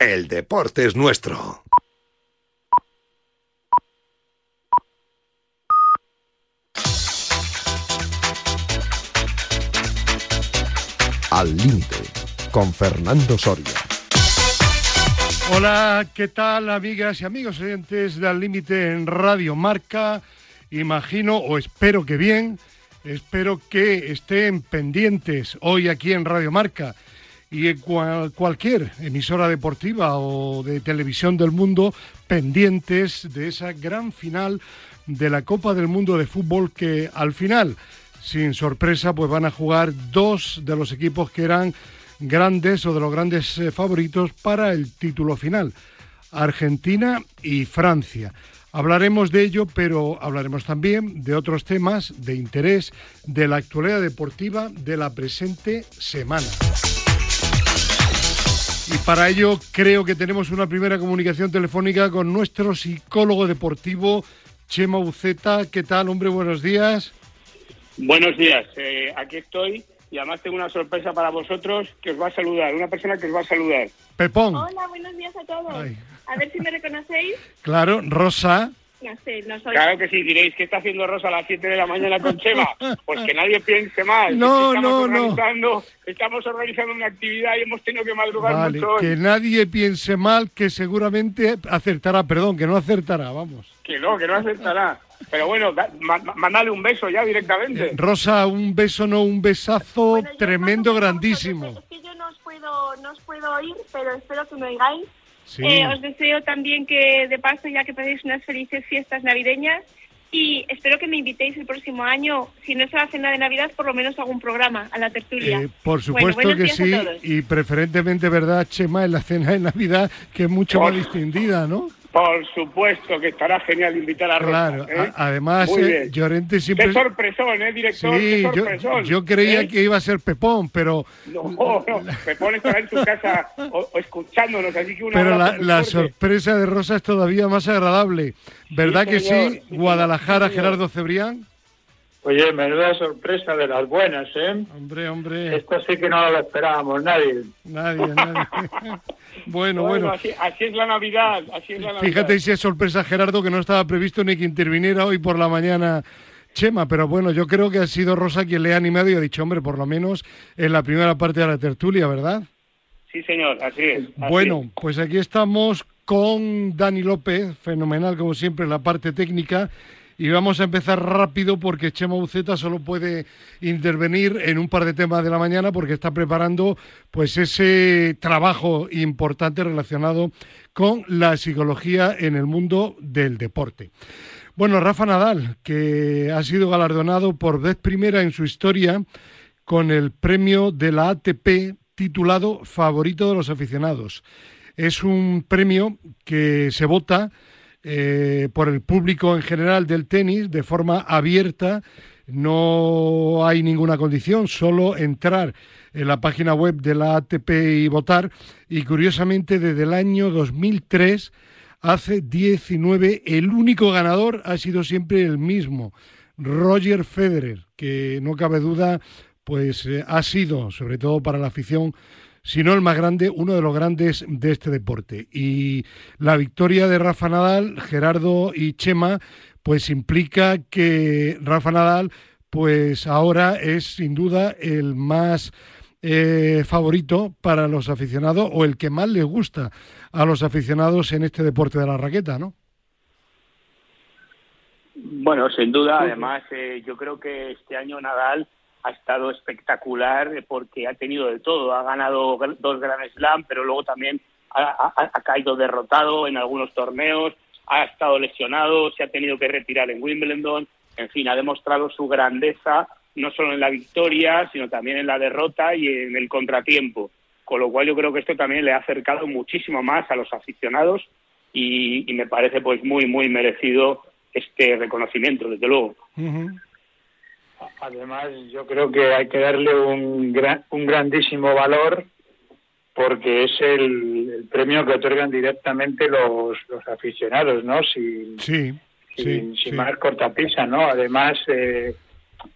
el deporte es nuestro. Al límite, con Fernando Soria. Hola, ¿qué tal amigas y amigos oyentes de Al límite en Radio Marca? Imagino o espero que bien, espero que estén pendientes hoy aquí en Radio Marca y en cualquier emisora deportiva o de televisión del mundo pendientes de esa gran final de la Copa del Mundo de Fútbol que al final, sin sorpresa, pues van a jugar dos de los equipos que eran grandes o de los grandes eh, favoritos para el título final, Argentina y Francia. Hablaremos de ello, pero hablaremos también de otros temas de interés de la actualidad deportiva de la presente semana. Y para ello creo que tenemos una primera comunicación telefónica con nuestro psicólogo deportivo, Chema Uceta. ¿Qué tal, hombre? Buenos días. Buenos días. Eh, aquí estoy y además tengo una sorpresa para vosotros que os va a saludar, una persona que os va a saludar. Pepón. Hola, buenos días a todos. A ver si me reconocéis. Claro, Rosa. No sé, no soy. Claro que sí, diréis, ¿qué está haciendo Rosa a las 7 de la mañana con Chema? Pues que nadie piense mal. No, estamos no, organizando, Estamos organizando una actividad y hemos tenido que madrugar vale, mucho. Que nadie piense mal, que seguramente acertará, perdón, que no acertará, vamos. Que no, que no acertará. Pero bueno, mandale un beso ya directamente. Eh, Rosa, un beso, no un besazo Bueno, tremendo, grandísimo. Es que yo no os puedo, no os puedo oír, pero espero que me oigáis. Sí. Eh, os deseo también que, de paso, ya que paséis unas felices fiestas navideñas y espero que me invitéis el próximo año, si no es a la cena de Navidad, por lo menos a algún programa, a la tertulia. Eh, por supuesto que sí, y preferentemente, ¿verdad, Chema, en la cena de Navidad, que es mucho más distendida, ¿no? Por supuesto que estará genial invitar a Rosa. Claro, ¿eh? además, eh. Llorente Qué siempre... sorpresón, ¿eh, director? Qué Sí, yo, sorpresón. yo creía ¿eh? que iba a ser Pepón, pero, No, no, Pepón estará en su casa o, o escuchándonos, así que un pero la, sorpresa de Rosa es todavía más agradable. ¿Verdad que señor, sí? sí, Guadalajara, señor. Gerardo Cebrián. Oye, menuda sorpresa de las buenas, ¿eh? Hombre, hombre, Esto sí que no lo esperábamos nadie. nadie, nadie. bueno, bueno. Así, así es la Navidad, así es la Navidad. Fíjate si es sorpresa, Gerardo, que no estaba previsto ni que interviniera hoy por la mañana Chema, pero bueno, yo creo que ha sido Rosa quien le ha animado y ha dicho, hombre, por lo menos en la primera parte de la tertulia, ¿verdad? Sí, señor, así es. así Bueno, es. pues aquí estamos con Dani López, fenomenal como siempre en la parte técnica. Y vamos a empezar rápido porque Chema Uceta solo puede intervenir en un par de temas de la mañana porque está preparando pues ese trabajo importante relacionado con la psicología en el mundo del deporte. Bueno, Rafa Nadal, que ha sido galardonado por vez primera en su historia con el premio de la ATP titulado Favorito de los aficionados. Es un premio que se vota eh, por el público en general del tenis de forma abierta. No hay ninguna condición, solo entrar en la página web de la ATP y votar. Y curiosamente, desde el año 2003, hace 19, el único ganador ha sido siempre el mismo, Roger Federer, que no cabe duda, pues eh, ha sido, sobre todo para la afición, si no el más grande, uno de los grandes de este deporte. Y la victoria de Rafa Nadal, Gerardo y Chema, pues implica que Rafa Nadal, pues ahora es sin duda el más eh, favorito para los aficionados o el que más les gusta a los aficionados en este deporte de la raqueta, ¿no? Bueno, sin duda, además, eh, yo creo que este año Nadal ha estado espectacular eh, porque ha tenido de todo. Ha ganado dos Grand Slam, pero luego también ha, caído derrotado en algunos torneos, ha estado lesionado, se ha tenido que retirar en Wimbledon. En fin, ha demostrado su grandeza no solo en la victoria, sino también en la derrota y en el contratiempo. Con lo cual yo creo que esto también le ha acercado muchísimo más a los aficionados y, me parece pues muy, muy merecido este reconocimiento, desde luego. Además, yo creo que hay que darle un, gran, un grandísimo valor porque es el, el premio que otorgan directamente los, los aficionados, ¿no? Sin, Sí, sí, sin, sí. sin más cortapisa, ¿no? Además, eh,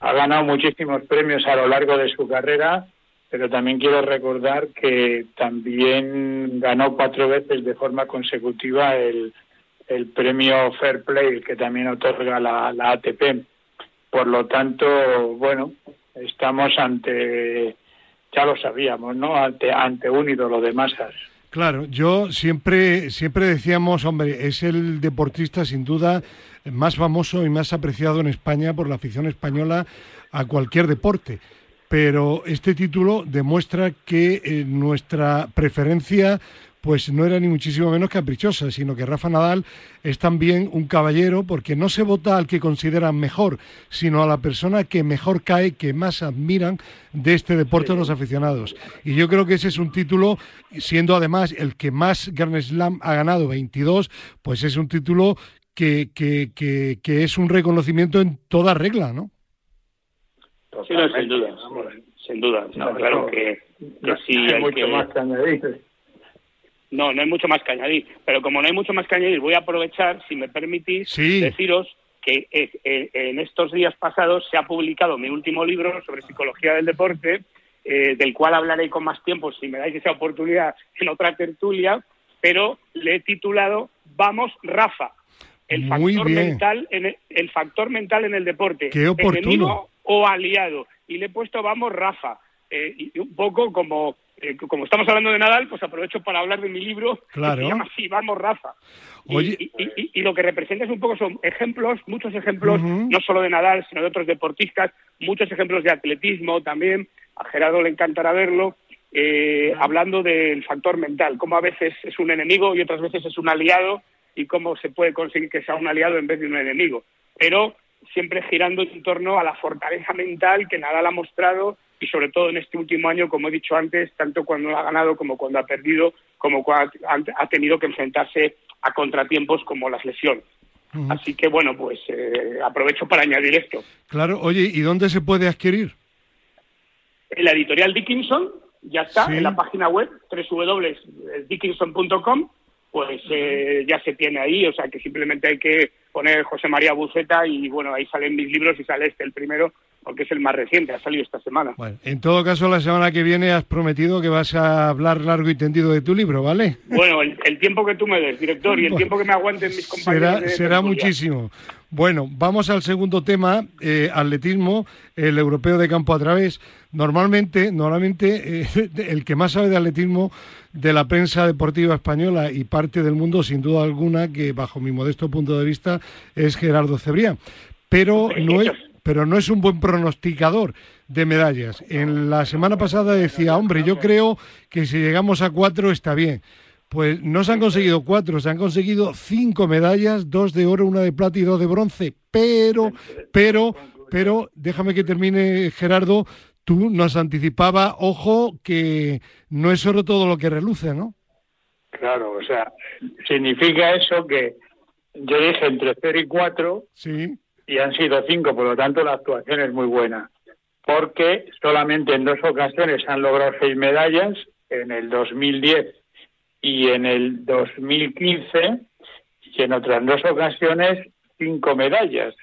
ha ganado muchísimos premios a lo largo de su carrera, pero también quiero recordar que también ganó cuatro veces de forma consecutiva el, el premio Fair Play que también otorga la, la ATP. Por lo tanto, bueno, estamos ante, ya lo sabíamos, ¿no? Ante, ante un ídolo de masas. Claro, yo siempre, siempre decíamos, hombre, es el deportista sin duda más famoso y más apreciado en España por la afición española a cualquier deporte. Pero este título demuestra que eh, nuestra preferencia pues no era ni muchísimo menos caprichosa, sino que Rafa Nadal es también un caballero porque no se vota al que consideran mejor, sino a la persona que mejor cae, que más admiran de este deporte los aficionados. Y yo creo que ese es un título, siendo además el que más Grand Slam ha ganado, 22, pues es un título que, que, que, es un reconocimiento en toda regla, ¿no? Sí, sin duda, sin duda. claro que, sí hay, mucho más que no, no hay mucho más que añadir. Pero como no hay mucho más que añadir, voy a aprovechar, si me permitís, deciros que eh, en estos días pasados se ha publicado mi último libro sobre psicología del deporte, eh, del cual hablaré con más tiempo si me dais esa oportunidad en otra tertulia, pero le he titulado Vamos Rafa, el factor mental en el, factor mental en el deporte, Qué enemigo o aliado, y le he puesto Vamos Rafa, eh, y un poco como eh, como estamos hablando de Nadal, pues aprovecho para hablar de mi libro claro. que se llama Sí, vamos, Rafa. Y, lo que representa es un poco son ejemplos, muchos ejemplos, no solo de Nadal, sino de otros deportistas, muchos ejemplos de atletismo también. A Gerardo le encantará verlo. Eh, hablando del factor mental, cómo a veces es un enemigo y otras veces es un aliado y cómo se puede conseguir que sea un aliado en vez de un enemigo. Pero siempre girando en torno a la fortaleza mental que Nadal ha mostrado y sobre todo en este último año, como he dicho antes, tanto cuando ha ganado como cuando ha perdido, como cuando ha tenido que enfrentarse a contratiempos como las lesiones. Así que bueno, pues eh, aprovecho para añadir esto. Claro, oye, ¿y dónde se puede adquirir? En la editorial Dickinson, ya está, en la página web www.dickinson.com, pues eh, ya se tiene ahí, o sea que simplemente hay que poner José María Buceta y bueno, ahí salen mis libros y sale este el primero, porque es el más reciente, ha salido esta semana. Bueno, en todo caso, la semana que viene has prometido que vas a hablar largo y tendido de tu libro, ¿vale? Bueno, el, tiempo que tú me des, director, y el tiempo que me aguanten mis compañeros. Será, será muchísimo. Bueno, vamos al segundo tema, eh, atletismo, el europeo de campo a través. Normalmente, normalmente eh, el que más sabe de atletismo de la prensa deportiva española y parte del mundo, sin duda alguna, que bajo mi modesto punto de vista es Gerardo Cebrián. Pero no es, pero no es un buen pronosticador de medallas. En la semana pasada decía, hombre, yo creo que si llegamos a cuatro está bien. Pues no se han conseguido cuatro, se han conseguido cinco medallas, dos de oro, una de plata y dos de bronce. Pero, pero, pero, déjame que termine, Gerardo, tú nos anticipaba, ojo, que no es oro todo lo que reluce, ¿no? Claro, o sea, significa eso que yo dije entre cero y cuatro, sí y han sido cinco, por lo tanto la actuación es muy buena, porque solamente en dos ocasiones han logrado seis medallas, en el 2010 y en el 2015, y en otras dos ocasiones cinco medallas,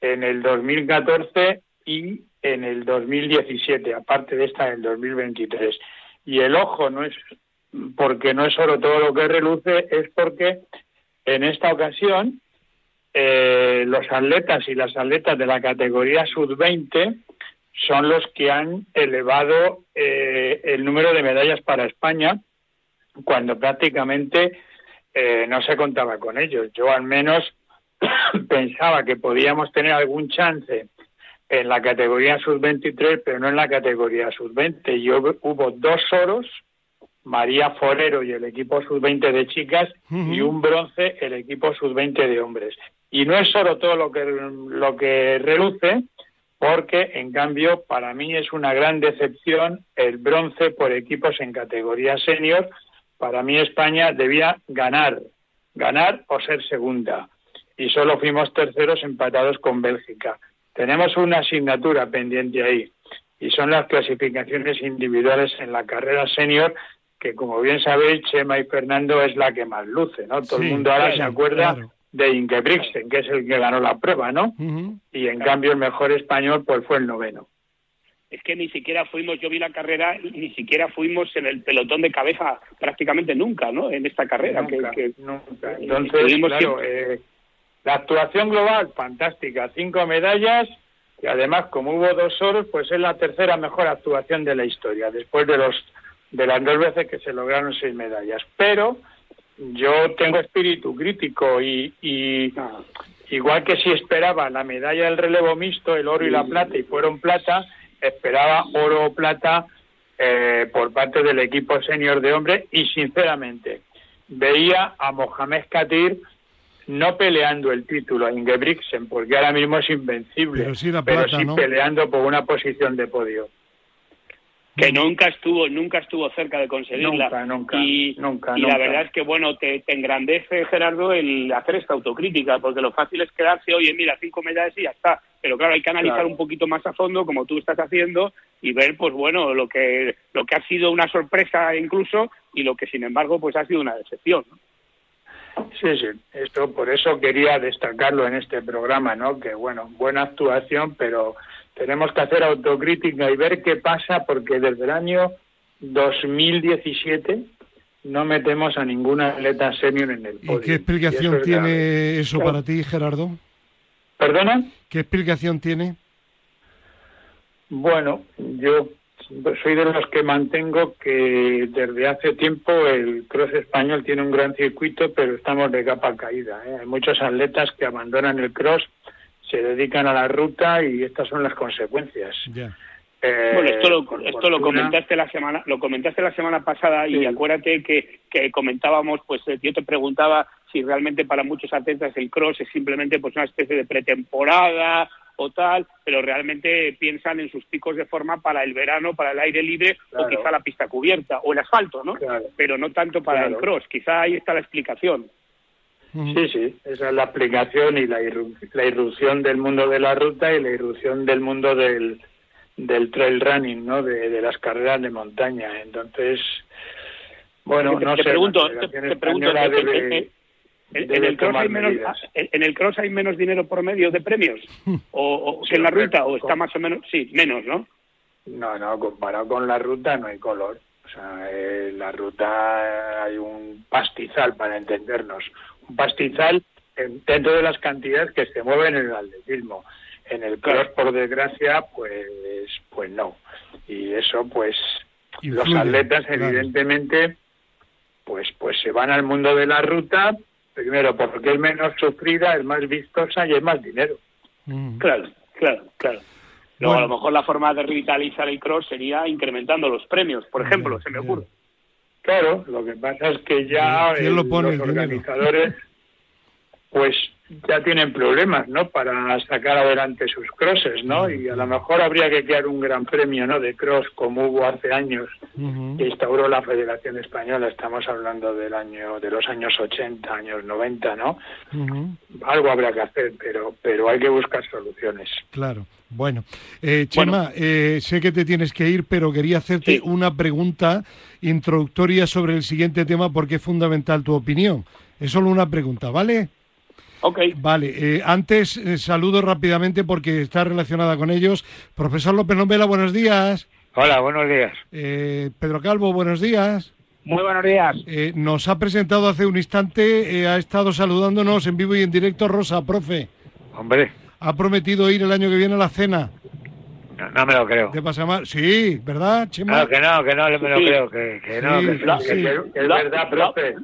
en el 2014 y en el 2017, aparte de esta en el 2023. Y el ojo no es porque no es solo todo lo que reluce, es porque en esta ocasión eh, los atletas y las atletas de la categoría sub-20 son los que han elevado eh, el número de medallas para España cuando prácticamente eh, no se contaba con ellos. Yo al menos pensaba que podíamos tener algún chance en la categoría sub-23, pero no en la categoría sub-20. Y hubo dos oros, María Forero y el equipo sub-20 de chicas, y un bronce el equipo sub-20 de hombres. Y no es solo todo lo que, lo que reluce, porque en cambio para mí es una gran decepción el bronce por equipos en categoría senior. Para mí España debía ganar, ganar o ser segunda. Y solo fuimos terceros empatados con Bélgica. Tenemos una asignatura pendiente ahí y son las clasificaciones individuales en la carrera senior que como bien sabéis Chema y Fernando es la que más luce, ¿no? Todo el mundo ahora se acuerda de Ingebrigtsen, que es el que ganó la prueba, ¿no? Y en cambio el mejor español pues fue el noveno. es que ni siquiera fuimos, yo vi la carrera y ni siquiera fuimos en el pelotón de cabeza prácticamente nunca, ¿no? En esta carrera. Nunca, que, nunca. Entonces, claro, eh, la actuación global, fantástica, cinco medallas y además, como hubo dos oros, pues es la tercera mejor actuación de la historia, después de los de las dos veces que se lograron seis medallas. Pero yo tengo espíritu crítico y, y igual que si esperaba la medalla del relevo mixto, el oro y la plata, y fueron plata, esperaba oro o plata eh, por parte del equipo senior de hombres y sinceramente veía a Mohamed Katir no peleando el título a Ingebrigtsen porque ahora mismo es invencible, pero sí, peleando por una posición de podio que nunca. estuvo nunca estuvo cerca de conseguirla. Nunca, nunca, y, nunca, y la verdad es que bueno te, engrandece Gerardo el hacer esta autocrítica porque lo fácil es quedarse oye mira cinco medallas y ya está pero claro hay que analizar un poquito más a fondo como tú estás haciendo y ver pues bueno lo que lo que ha sido una sorpresa incluso y lo que sin embargo pues ha sido una decepción Sí, sí, esto por eso quería destacarlo en este programa, ¿no? Que bueno, buena actuación, pero tenemos que hacer autocrítica y ver qué pasa porque desde el año 2017 no metemos a ninguna atleta senior en el podio. ¿Y qué explicación tiene eso para ti, Gerardo? ¿Perdona? ¿Qué explicación tiene? Bueno, yo soy de los que mantengo que desde hace tiempo el cross español tiene un gran circuito, pero estamos de capa caída. ¿eh? Hay muchos atletas que abandonan el cross se dedican a la ruta y estas son las consecuencias. Eh, bueno, esto lo, esto lo comentaste la semana, lo comentaste la semana pasada y acuérdate que, que comentábamos, pues eh, yo te preguntaba si realmente para muchos atletas el cross es simplemente pues una especie de pretemporada o tal, pero realmente piensan en sus picos de forma para el verano, para el aire libre o quizá la pista cubierta o el asfalto, ¿no? Pero no tanto para el cross. Quizá ahí está la explicación. Sí, sí, esa es la aplicación y la, irrupción del mundo de la ruta y la irrupción del mundo del, del trail running, ¿no? De, las carreras de montaña. Entonces, bueno, no te sé. Pregunto, te, pregunto, en, el cross hay menos, ¿En el cross hay menos dinero por medio de premios? ¿O, que en la ruta? ¿O está más o menos? Sí, menos, ¿no? No, no, comparado con la ruta no hay color. O sea, en la ruta hay un pastizal para entendernos pastizal dentro de las cantidades que se mueven en el atletismo. En el cross, por desgracia, pues, pues no. Y eso, pues, los atletas, evidentemente, pues, pues se van al mundo de la ruta, primero porque es menos sufrida, es más vistosa y es más dinero. Mm. Claro, claro, claro. Luego, a lo mejor la forma de revitalizar el cross sería incrementando los premios, por ejemplo, se me ocurre. Claro, lo que pasa es que ya los organizadores pues ya tienen problemas, ¿no? Para sacar adelante sus crosses, ¿no? Y a lo mejor habría que crear un gran premio, ¿no? De cross como hubo hace años que instauró la Federación Española. Estamos hablando del año, de los años 80, años 90, ¿no? Algo habrá que hacer, pero, pero hay que buscar soluciones. Claro. Bueno, eh, Chema, eh, sé que te tienes que ir, pero quería hacerte una pregunta introductoria sobre el siguiente tema porque es fundamental tu opinión. Es solo una pregunta, ¿vale? Ok. Vale, eh, antes eh, saludo rápidamente porque está relacionada con ellos. Profesor López Nombela, buenos días. Hola, buenos días. Eh, Pedro Calvo, buenos días. Muy buenos días. nos ha presentado hace un instante, ha estado saludándonos en vivo y en directo Rosa, profe. Hombre. Ha prometido ir el año que viene a la cena. No, me lo creo. ¿Qué pasa mal? Sí, ¿verdad, Chema? No, que no, que no me lo creo, que, que no, que, es verdad, profe.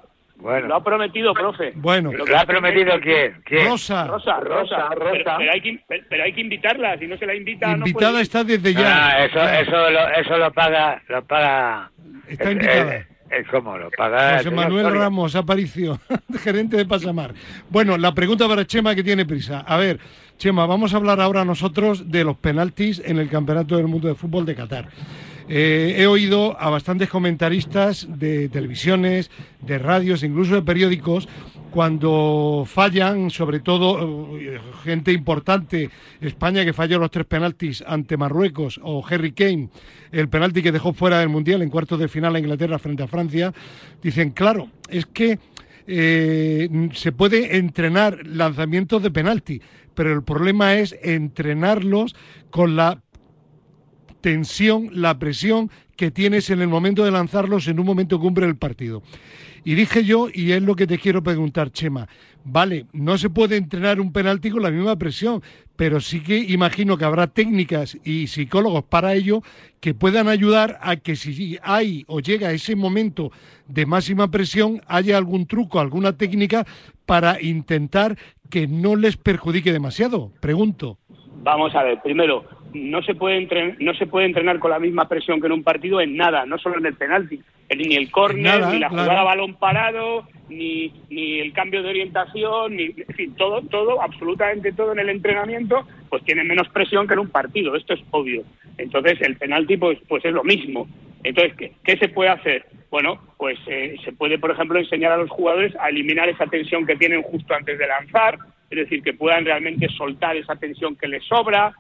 Bueno. Lo ha prometido, profe. Bueno. ¿Lo ha prometido quién? Rosa. Rosa, Rosa, Rosa. Pero, hay que, pero, hay que, invitarla, si no se la invita Invitada está desde ya. Ah, eso, eso, lo, eso lo paga, lo paga... Está invitada. ¿Cómo lo paga? José Manuel Ramos Aparicio, gerente de Pasamar. Bueno, la pregunta para Chema que tiene prisa. A ver, Chema, vamos a hablar ahora nosotros de los penaltis en el Campeonato del Mundo de Fútbol de Qatar. Eh, he oído a bastantes comentaristas de televisiones, de radios, incluso de periódicos, cuando fallan, sobre todo eh, gente importante, España que falló los tres penaltis ante Marruecos o Harry Kane, el penalti que dejó fuera del Mundial en cuartos de final a Inglaterra frente a Francia, dicen, claro, es que eh, se puede entrenar lanzamientos de penalti, pero el problema es entrenarlos con la tensión, la presión que tienes en el momento de lanzarlos en un momento cumbre del partido. Y dije yo, y es lo que te quiero preguntar, Chema, vale, no se puede entrenar un penalti con la misma presión, pero sí que imagino que habrá técnicas y psicólogos para ello que puedan ayudar a que si hay o llega ese momento de máxima presión, haya algún truco, alguna técnica para intentar que no les perjudique demasiado. Pregunto. Vamos a ver, primero, no se puede entrenar, no se puede entrenar con la misma presión que en un partido en nada, no solo en el penalti, ni el córner, ni la jugada a balón parado, ni, ni el cambio de orientación, ni en fin, todo, todo, absolutamente todo en el entrenamiento, pues tiene menos presión que en un partido, esto es obvio. Entonces el penalti pues, pues es lo mismo. Entonces, ¿qué, qué se puede hacer? Bueno, pues eh, se puede, por ejemplo, enseñar a los jugadores a eliminar esa tensión que tienen justo antes de lanzar, es decir, que puedan realmente soltar esa tensión que les sobra,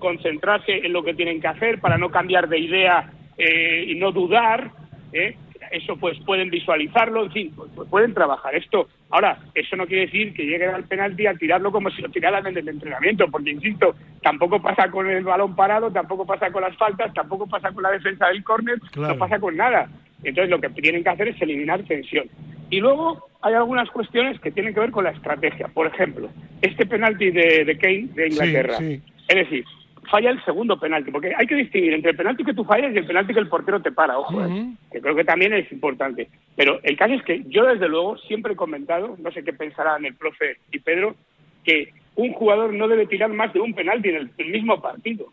concentrarse en lo que tienen que hacer para no cambiar de idea eh, y no dudar. ¿eh? Eso pues pueden visualizarlo, en fin, pues, pues, pueden trabajar esto. Ahora, eso no quiere decir que lleguen al penalti a tirarlo como si lo tiraran en el entrenamiento, porque insisto, tampoco pasa con el balón parado, tampoco pasa con las faltas, tampoco pasa con la defensa del córner, no pasa con nada. Entonces lo que tienen que hacer es eliminar tensión. Y luego hay algunas cuestiones que tienen que ver con la estrategia. Por ejemplo, este penalti de, Kane de Inglaterra. Es decir, falla el segundo penalti, porque hay que distinguir entre el penalti que tú fallas y el penalti que el portero te para, ojo, eh, que creo que también es importante. Pero el caso es que yo desde luego siempre he comentado, no sé qué pensarán el profe y Pedro, que un jugador no debe tirar más de un penalti en el, mismo partido,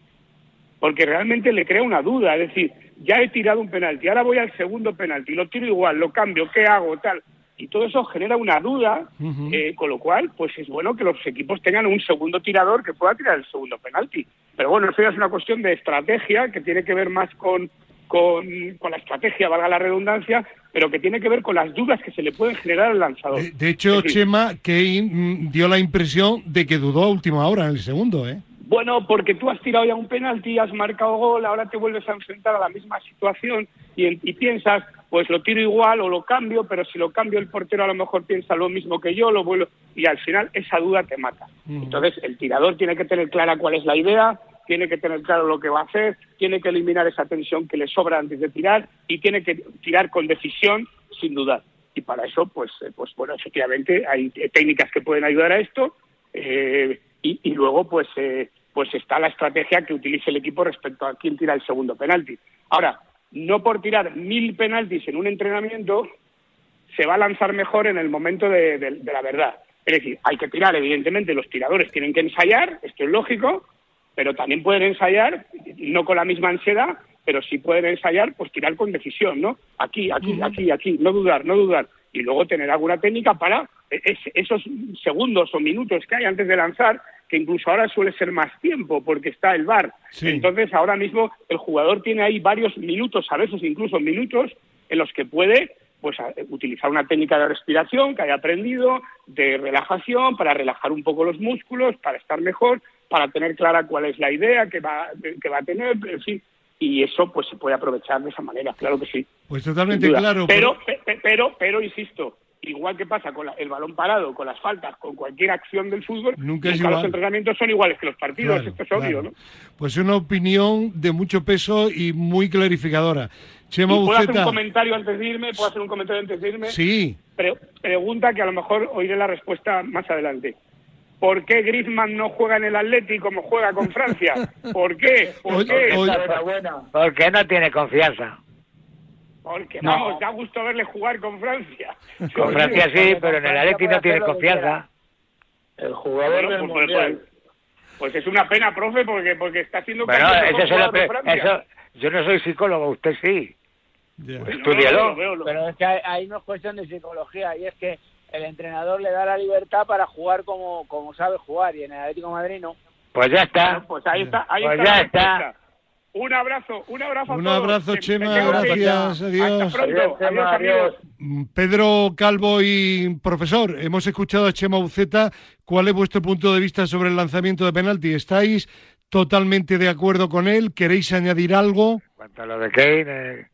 porque realmente le crea una duda, es decir, ya he tirado un penalti, ahora voy al segundo penalti, lo tiro igual, lo cambio, ¿qué hago? Tal y todo eso genera una duda, eh, con lo cual, pues es bueno que los equipos tengan un segundo tirador que pueda tirar el segundo penalti. Pero bueno, eso ya es una cuestión de estrategia que tiene que ver más con, con, la estrategia, valga la redundancia, pero que tiene que ver con las dudas que se le pueden generar al lanzador. De, hecho, Chema, que mm, dio la impresión de que dudó a última hora en el segundo, ¿eh? Bueno, porque tú has tirado ya un penalti, has marcado gol, ahora te vuelves a enfrentar a la misma situación y, y piensas, pues lo tiro igual o lo cambio, pero si lo cambio el portero a lo mejor piensa lo mismo que yo, lo vuelvo y al final esa duda te mata. Entonces el tirador tiene que tener clara cuál es la idea, tiene que tener claro lo que va a hacer, tiene que eliminar esa tensión que le sobra antes de tirar y tiene que tirar con decisión sin dudar. Y para eso, pues, eh, pues bueno, efectivamente hay técnicas que pueden ayudar a esto eh, y, luego, pues, eh, pues está la estrategia que utilice el equipo respecto a quién tira el segundo penalti. Ahora, no por tirar mil penaltis en un entrenamiento se va a lanzar mejor en el momento de, la verdad. Es decir, hay que tirar, evidentemente, los tiradores tienen que ensayar, esto es lógico, pero también pueden ensayar, no con la misma ansiedad, pero sí pueden ensayar, pues tirar con decisión, ¿no? Aquí, aquí, aquí, aquí, no dudar, no dudar. Y luego tener alguna técnica para esos segundos o minutos que hay antes de lanzar, que incluso ahora suele ser más tiempo porque está el bar. Entonces ahora mismo el jugador tiene ahí varios minutos, a veces incluso minutos, en los que puede pues utilizar una técnica de respiración que haya aprendido, de relajación, para relajar un poco los músculos, para estar mejor, para tener clara cuál es la idea que va, que va a tener, en fin, y eso pues se puede aprovechar de esa manera, claro que sí. Pues totalmente claro. pero, pero, pero insisto, igual que pasa con el balón parado, con las faltas, con cualquier acción del fútbol, nunca, los entrenamientos son iguales que los partidos, esto es obvio, ¿no? Pues una opinión de mucho peso y muy clarificadora. Chema ¿Puedo hacer un comentario antes de irme? ¿Puedo hacer un comentario antes de irme? Sí. pregunta que a lo mejor oiré la respuesta más adelante. ¿Por qué Griezmann no juega en el Atleti como juega con Francia? ¿Por qué? ¿Por qué? Porque no tiene confianza. Porque vamos, da gusto verle jugar con Francia. Con Francia sí, pero en el Atleti no tiene confianza. El jugador del pues, mundial. Pues, es una pena, profe, porque porque está haciendo bueno, eso, eso yo no soy psicólogo, usted sí. Estudialo. pero es que ahí no es cuestión de psicología, y es que el entrenador le da la libertad para jugar como, como sabe jugar, y en el Atlético Madrid no. Pues ya está. pues ahí está. Ahí pues ya está. Un abrazo, un abrazo a Un abrazo, Chema, gracias, adiós. Hasta pronto, adiós, mm, Pedro Calvo y profesor, hemos escuchado a Chema Uceta. ¿Cuál es vuestro punto de vista sobre el lanzamiento de penalti? ¿Estáis totalmente de acuerdo con él? ¿Queréis añadir algo? En cuanto a lo de Kane,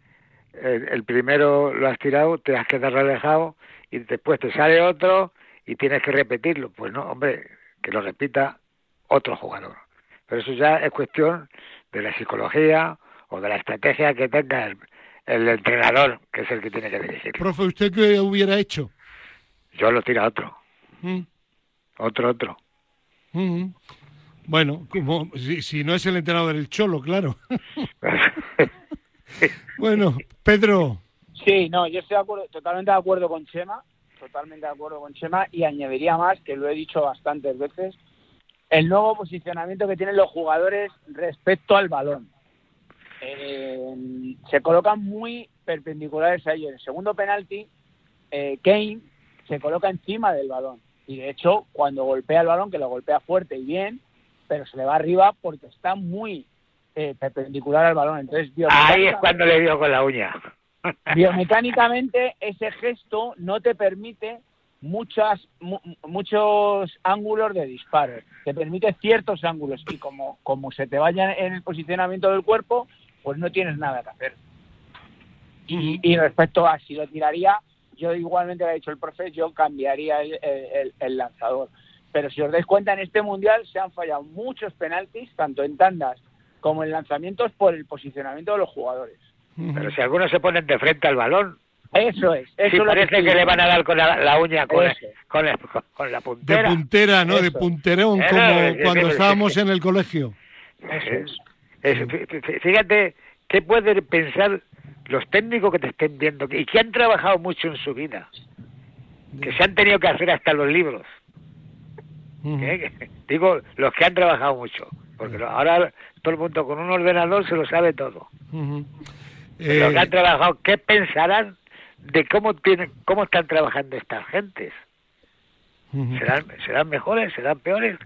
eh, el, primero lo has tirado, te has quedado relajado y después te sale otro y tienes que repetirlo. Pues no, hombre, que lo repita otro jugador. pero eso ya es cuestión de la psicología o de la estrategia que tenga el, el entrenador, que es el que tiene que dirigir. Profe, ¿usted qué hubiera hecho? Yo lo tiro a otro. Mm, Otro, otro. mm. Bueno, como si, si no es el entrenador del Cholo, claro. bueno, Pedro, Sí, no, yo estoy de acuerdo, totalmente de acuerdo con Chema, totalmente de acuerdo con Chema y añadiría más, que lo he dicho bastantes veces, el nuevo posicionamiento que tienen los jugadores respecto al balón. Eh, se colocan muy perpendiculares a ellos. En el segundo penalti, eh, Kane se coloca encima del balón y de hecho cuando golpea el balón, que lo golpea fuerte y bien, pero se le va arriba porque está muy eh, perpendicular al balón. Entonces, Ahí es cuando le dio con la uña. biomecánicamente ese gesto no te permite muchas mu- muchos ángulos de disparo te permite ciertos ángulos y como como se te vaya en el posicionamiento del cuerpo pues no tienes nada que hacer. Y, y respecto a si lo tiraría yo igualmente lo ha dicho el profe yo cambiaría el, el- el lanzador. Pero si os dais cuenta en este mundial se han fallado muchos penaltis tanto en tandas como en lanzamientos por el posicionamiento de los jugadores. Pero si algunos se ponen de frente al balón, eso es eso es parece que le van a dar con la, la uña, con, el- con la de puntera. puntera, ¿no? De punterón, Eso, como cuando estábamos en el colegio. Es- fíjate qué pueden pensar los técnicos que te estén viendo y que han trabajado mucho en su vida, que se han tenido que hacer hasta los libros. ¿eh? Digo, los que han trabajado mucho, porque ahora todo el mundo con un ordenador se lo sabe todo. Los que Eh, han trabajado, ¿qué pensarán de cómo tienen, cómo están trabajando estas gentes? ¿Serán, serán mejores? ¿Serán peores?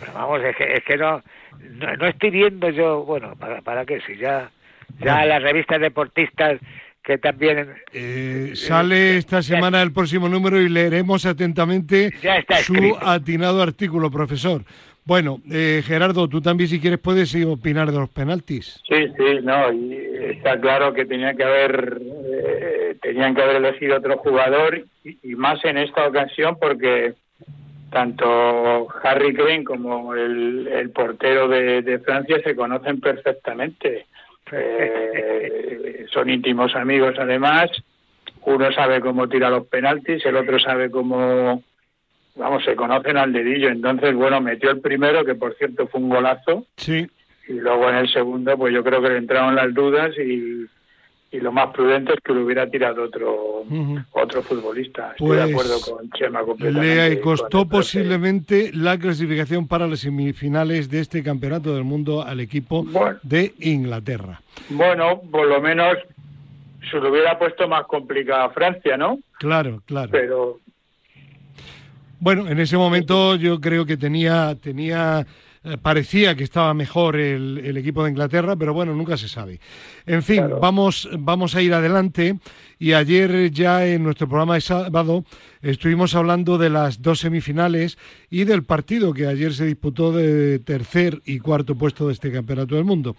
Pero vamos, es que, es que no, no, no estoy viendo yo, bueno, ¿para, para qué? Si ya, ya las revistas deportistas que también... Eh, sale esta semana el próximo número y leeremos atentamente Ya está su atinado artículo, profesor. Bueno, eh, Gerardo, tú también si quieres puedes eh, opinar de los penaltis. Sí, sí, no, y está claro que tenía que haber, eh, tenían que haber elegido otro jugador y, más en esta ocasión porque tanto Harry Kane como el, el portero de, de Francia se conocen perfectamente. Eh, son íntimos amigos además. Uno sabe cómo tira los penaltis, el otro sabe cómo, vamos, se conocen al dedillo. Entonces, bueno, metió el primero, que por cierto fue un golazo Sí, y luego en el segundo pues yo creo que le entraron las dudas y, y lo más prudente es que lo hubiera tirado otro otro futbolista estoy Pues, de acuerdo con Chema completamente le costó posiblemente la clasificación para las semifinales de este campeonato del mundo al equipo Bueno. de Inglaterra. bueno por lo menos se lo hubiera puesto más complicado a Francia no Claro, claro. pero Bueno, en ese momento yo creo que tenía, tenía, eh, parecía que estaba mejor el, el equipo de Inglaterra, pero bueno, nunca se sabe. En fin, Claro. vamos, vamos a ir adelante. Y ayer ya en nuestro programa de sábado estuvimos hablando de las dos semifinales y del partido que ayer se disputó de tercer y cuarto puesto de este campeonato del mundo.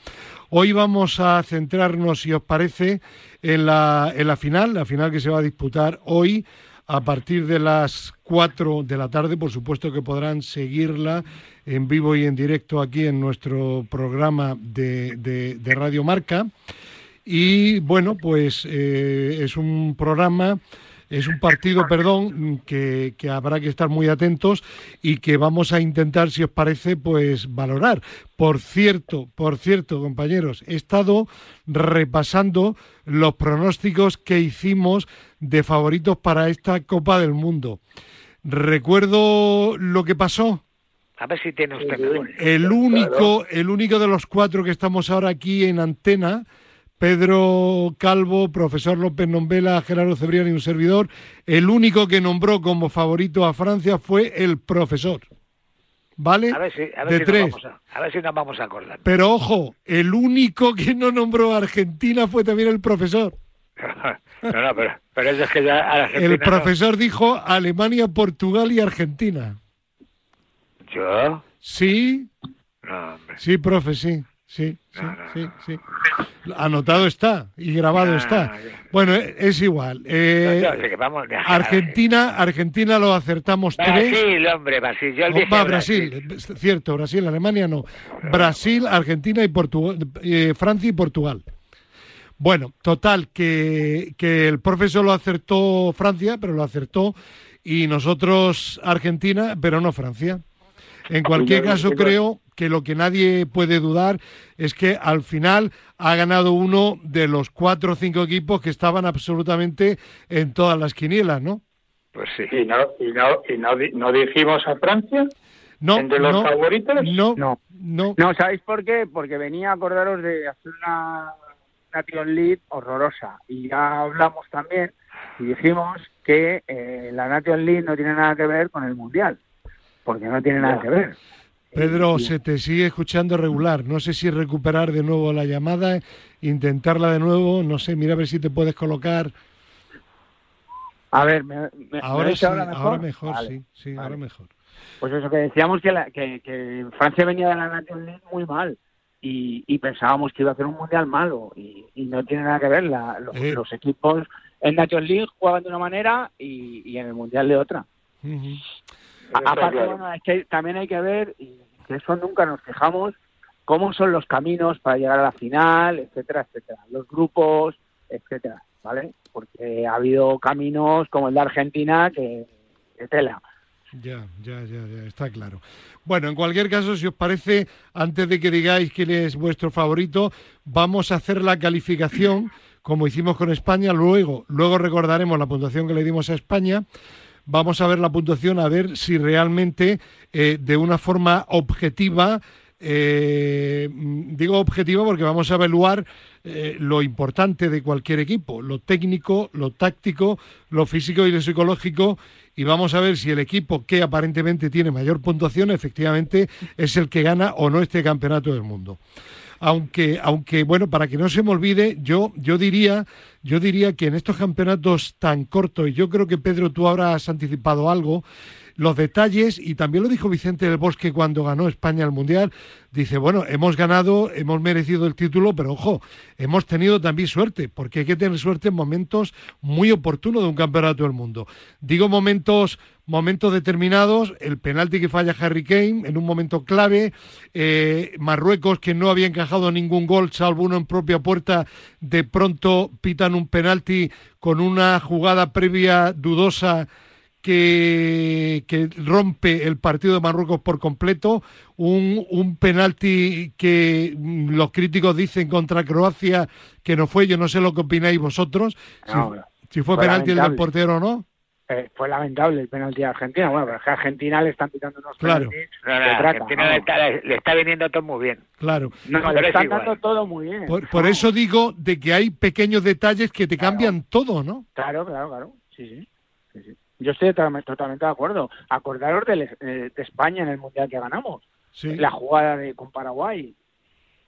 Hoy vamos a centrarnos, si os parece, en la, en la final, la final que se va a disputar hoy a partir de las 4 de la tarde. Por supuesto que podrán seguirla en vivo y en directo aquí en nuestro programa de, de- Radio Marca. Y bueno, pues eh, es un programa, es un partido, perdón, que, que habrá que estar muy atentos y que vamos a intentar, si os parece, pues valorar. Por cierto, por cierto, compañeros, he estado repasando los pronósticos que hicimos de favoritos para esta Copa del Mundo. Recuerdo lo que pasó. A ver si tiene usted. El único, el único de los cuatro que estamos ahora aquí en antena, Pedro Calvo, profesor López Nombela, Gerardo Cebrián y un servidor, el único que nombró como favorito a Francia fue el profesor. ¿Vale? A ver si, a ver de si tres. Nos vamos a, a ver si nos vamos a acordar. Pero ojo, el único que no nombró a Argentina fue también el profesor. no, no, pero, pero eso es que ya a Argentina El no. profesor dijo Alemania, Portugal y Argentina. ¿Yo? Sí, No, hombre. sí, profe, sí. Sí, sí, sí, sí. Anotado está y grabado Ah, está. Bueno, e- es igual. Eh, No, no, Argentina, Argentina lo acertamos tres. Brasil, hombre, Brasil. Yo dije va, Brasil, cierto, Brasil, Alemania no. Brasil, Argentina y Portugal, eh, Francia y Portugal. Bueno, total, que, que el profesor lo acertó Francia, pero lo acertó, y nosotros Argentina, pero no Francia. En cualquier caso, creo que lo que nadie puede dudar es que al final ha ganado uno de los cuatro o cinco equipos que estaban absolutamente en todas las quinielas, ¿no? Pues sí. ¿Y no, y no, y no, di- no dijimos a Francia? No, ¿Entre los no, favoritos? no, No. no. No, ¿sabéis por qué? Porque venía a acordaros de hacer una Nation League horrorosa. Y ya hablamos también y dijimos que eh, la Nation League no tiene nada que ver con el Mundial. Porque no tiene nada que ver. Pedro, se te sigue escuchando regular. No sé si recuperar de nuevo la llamada, intentarla de nuevo. No sé, mira a ver si te puedes colocar. A ver, ¿me, me- me Ahora sí, ahora ahora mejor? mejor, Vale. sí, sí, vale. ahora mejor. Pues eso, que decíamos que, la- que, que Francia venía de la Nation League muy mal y, y pensábamos que iba a hacer un mundial malo y, y no tiene nada que ver. La- los, Eh. los equipos en Nation League juegan de una manera y, y en el mundial de otra. Está Aparte, claro. bueno, es que también hay que ver, y que eso nunca nos fijamos, cómo son los caminos para llegar a la final, etcétera, etcétera. Los grupos, etcétera, ¿vale? Porque ha habido caminos como el de Argentina que, que tela. Ya, ya, ya, ya, está claro. Bueno, en cualquier caso, si os parece, antes de que digáis quién es vuestro favorito, vamos a hacer la calificación como hicimos con España. Luego, luego recordaremos la puntuación que le dimos a España. Vamos a ver la puntuación, a ver si realmente eh, de una forma objetiva, eh, mm, digo objetiva porque vamos a evaluar eh, lo importante de cualquier equipo, lo técnico, lo táctico, lo físico y lo psicológico, y vamos a ver si el equipo que aparentemente tiene mayor puntuación efectivamente es el que gana o no este campeonato del mundo aunque aunque bueno para que no se me olvide yo yo diría yo diría que en estos campeonatos tan cortos y yo creo que Pedro tú ahora has anticipado algo los detalles y también lo dijo Vicente del Bosque cuando ganó España el mundial dice bueno hemos ganado hemos merecido el título pero ojo hemos tenido también suerte porque hay que tener suerte en momentos muy oportunos de un campeonato del mundo. Digo momentos momentos determinados, el penalti que falla Harry Kane en un momento clave, eh, Marruecos que no había encajado ningún gol salvo uno en propia puerta, de pronto pitan un penalti con una jugada previa dudosa que, que rompe el partido de Marruecos por completo, un, un penalti que mm, los críticos dicen contra Croacia que no fue, yo no sé lo que opináis vosotros, si, No, si fue fue penalti el del portero o no. Eh, fue lamentable el penalti a Argentina. Bueno, pero es que a Argentina le están pitando unos Claro. penaltis No, no, de a traca, Argentina le está, le está viniendo todo muy bien. Claro. No, le es están igual. dando todo muy bien. Por, por No, eso digo de que hay pequeños detalles que te cambian todo, ¿no? Claro, claro, claro. Sí, sí. sí, sí. Yo estoy totalmente, de acuerdo. Acordaros del- eh, de, España en el Mundial que ganamos. Sí. La jugada de con Paraguay.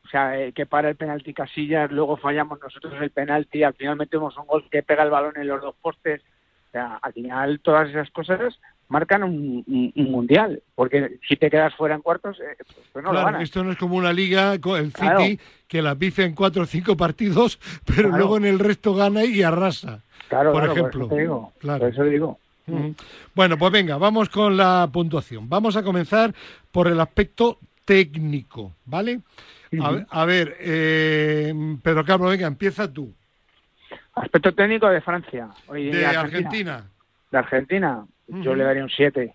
O sea, eh, que para el penalti Casillas, luego fallamos nosotros el penalti, al final metemos un gol que pega el balón en los dos postes. O sea, al final todas esas cosas marcan un, un- un mundial, porque si te quedas fuera en cuartos, eh, pues, lo ganas. esto no es como una liga, el City, Claro. que la pife en cuatro o cinco partidos, pero Claro. luego en el resto gana y arrasa. Por ejemplo. Por eso digo. Claro. Por eso digo. Ujú. Bueno, pues venga, vamos con la puntuación. Vamos a comenzar por el aspecto técnico, ¿vale? A, ver- a ver, eh, Pedro Carlos, venga, empieza tú. Aspecto técnico de Francia. Oye, De Argentina. De Argentina, yo le daría un 7.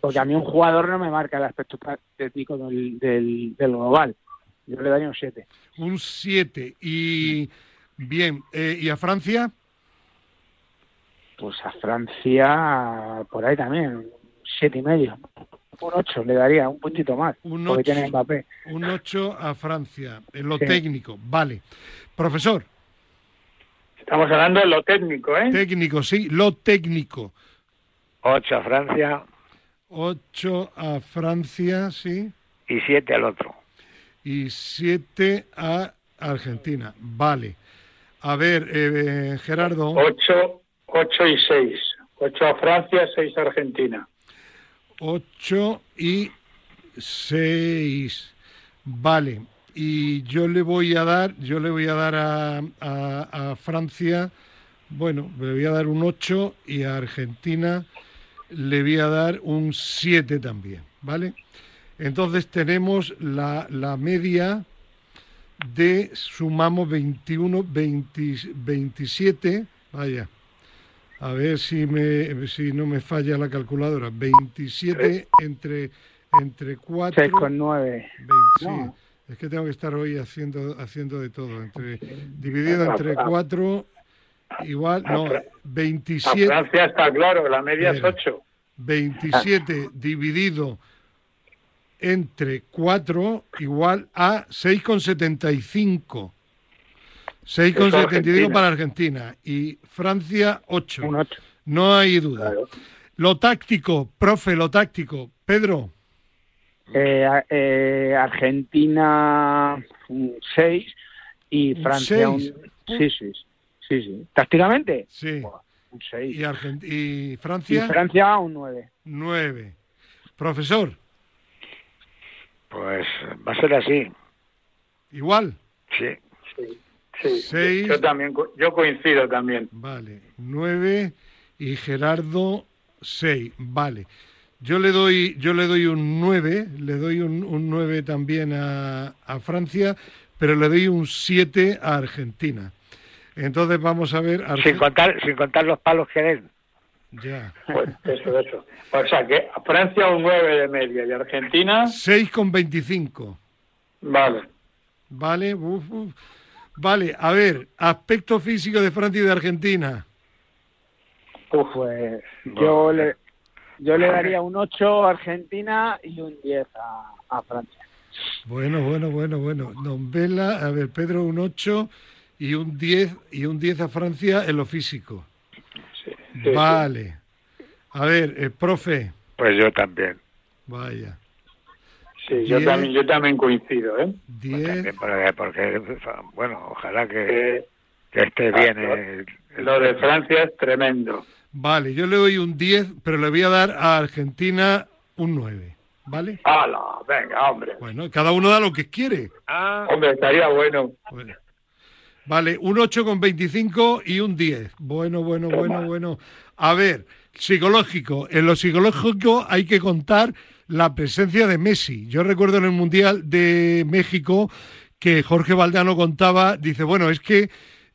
Porque a mí un jugador no me marca el aspecto técnico del, del, del global. Yo le daría un 7. Un 7. Y bien, eh, ¿y a Francia? Pues a Francia, por ahí también, un siete y medio. Un 8 le daría, un puntito más. Un porque ocho. tiene Mbappé. Un 8 a Francia, en lo Sí. técnico, vale. Profesor, Estamos hablando de lo técnico, ¿eh? técnico, sí, lo técnico. 8 a Francia 8 a Francia, sí, y 7 al otro. y 7 a Argentina, vale. A ver, eh, Gerardo, 8, 8 y 6. 8 a Francia, 6 a Argentina. 8 y 6, vale. Y yo le voy a dar, yo le voy a dar a, a- a Francia, bueno, le voy a dar un 8 y a Argentina le voy a dar un 7 también, ¿vale? Entonces tenemos la, la media de, sumamos 21, 20 27, vaya, a ver si, me, si no me falla la calculadora, 27 entre, entre 4... 6,9. 20, sí. No. Es que tengo que estar hoy haciendo haciendo de todo. Entre, dividido entre 4, igual, no, A 27, Francia está claro, la media es Mira. 8. 27 dividido entre 4 igual a 6,75. 6,75 Argentina. para Argentina y Francia 8. Un 8. No hay duda. Claro. Lo táctico, profe, lo táctico. Pedro, Eh, eh, Argentina un 6 y Un Francia un... seis. Sí, sí, sí, sí. Tácticamente, sí. un 6. Y, Argent- y Y Francia, Francia un 9. 9. Profesor, Pues va a ser así. igual. Sí. Sí, Seis. yo también yo coincido también. Vale, 9 y Gerardo 6. Vale. Yo le doy yo le doy un 9, le doy un, un 9 también a, a Francia, pero le doy un 7 a Argentina. Entonces vamos a ver Arge- Sin contar, sin contar los palos que den. ya. Pues eso, eso. O sea que a Francia un 9 de media y Argentina, 6 con 25. vale. Vale, uf, uf. Vale, a ver, aspecto físico de Francia y de Argentina. Uf, Pues Bueno, yo le, yo le daría un 8 a Argentina y un 10 a, a Francia. Bueno, bueno, bueno, bueno. Don Vela, a ver, Pedro un 8 y un 10 y un 10 a Francia en lo físico. sí, sí, vale. A ver, eh, profe, Pues yo también. vaya. sí, yo Diez. también yo también coincido, ¿eh? Pues 10 también porque, porque, bueno, ojalá que, Eh, que esté bien. el- el- lo de Francia es tremendo. Vale, yo le doy un 10, pero le voy a dar a Argentina un 9, ¿vale? ¡Hala! Venga, hombre. Bueno, cada uno da lo que quiere. Hombre, estaría bueno. Bueno. Vale, un 8 con 25 y un 10. Bueno, bueno, Toma. bueno, bueno. A ver, psicológico. En lo psicológico hay que contar la presencia de Messi. Yo recuerdo en el Mundial de México que Jorge Valdano contaba, dice, bueno, es que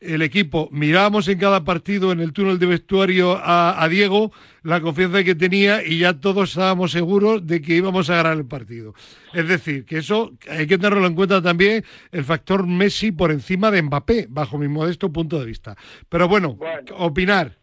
el equipo, mirábamos en cada partido en el túnel de vestuario a, a Diego, la confianza que tenía y ya todos estábamos seguros de que íbamos a ganar el partido. Es decir, que eso hay que tenerlo en cuenta también el factor Messi por encima de Mbappé, bajo mi modesto punto de vista. Pero bueno, Bueno. opinar.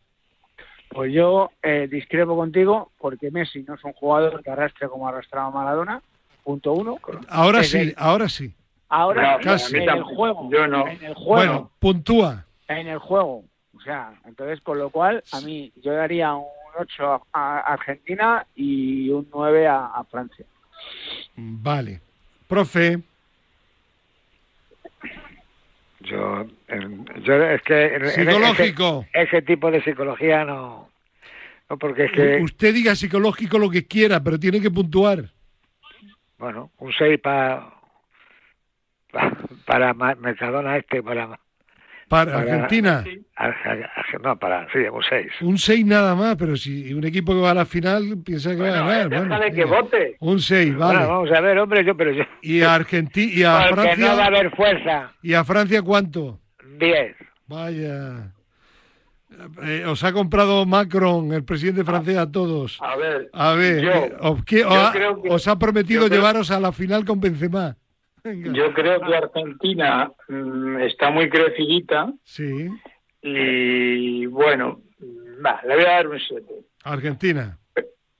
Pues yo eh, discrepo contigo porque Messi no es un jugador que arrastre como arrastraba Maradona, punto uno. Ahora sí, ahora sí. Ahora No, casi. en el juego, Yo no. en el juego, Bueno, puntúa. en el juego. O sea, entonces con lo cual a mí yo daría un 8 a, a Argentina y un 9 a, a Francia. Vale. Profe, Yo, en- yo es que en ese, psicológico. ese tipo de psicología no, no porque es que, Usted diga psicológico lo que quiera, pero tiene que puntuar. bueno, un 6 para para Mercadona este, para, Para Para- Argentina, Ar- Ar- no, para, sí, un 6. un 6 nada más, pero si un equipo que va a la final piensa que va a ganar. bueno, que vote. Un 6, vale. Bueno, vamos a ver, hombre, yo, pero yo, Y a Argentina y a porque no va a Francia haber fuerza, y a Francia cuánto? 10. Vaya. Eh, os ha comprado Macron, el presidente francés, a todos. A ver, A ver, yo, eh, os, ¿qué- yo os ha- creo que- os ha prometido creo- llevaros a la final con Benzema. Yo creo que Argentina mm, está muy crecidita Sí, y bueno, va, le voy a dar un 7. Argentina.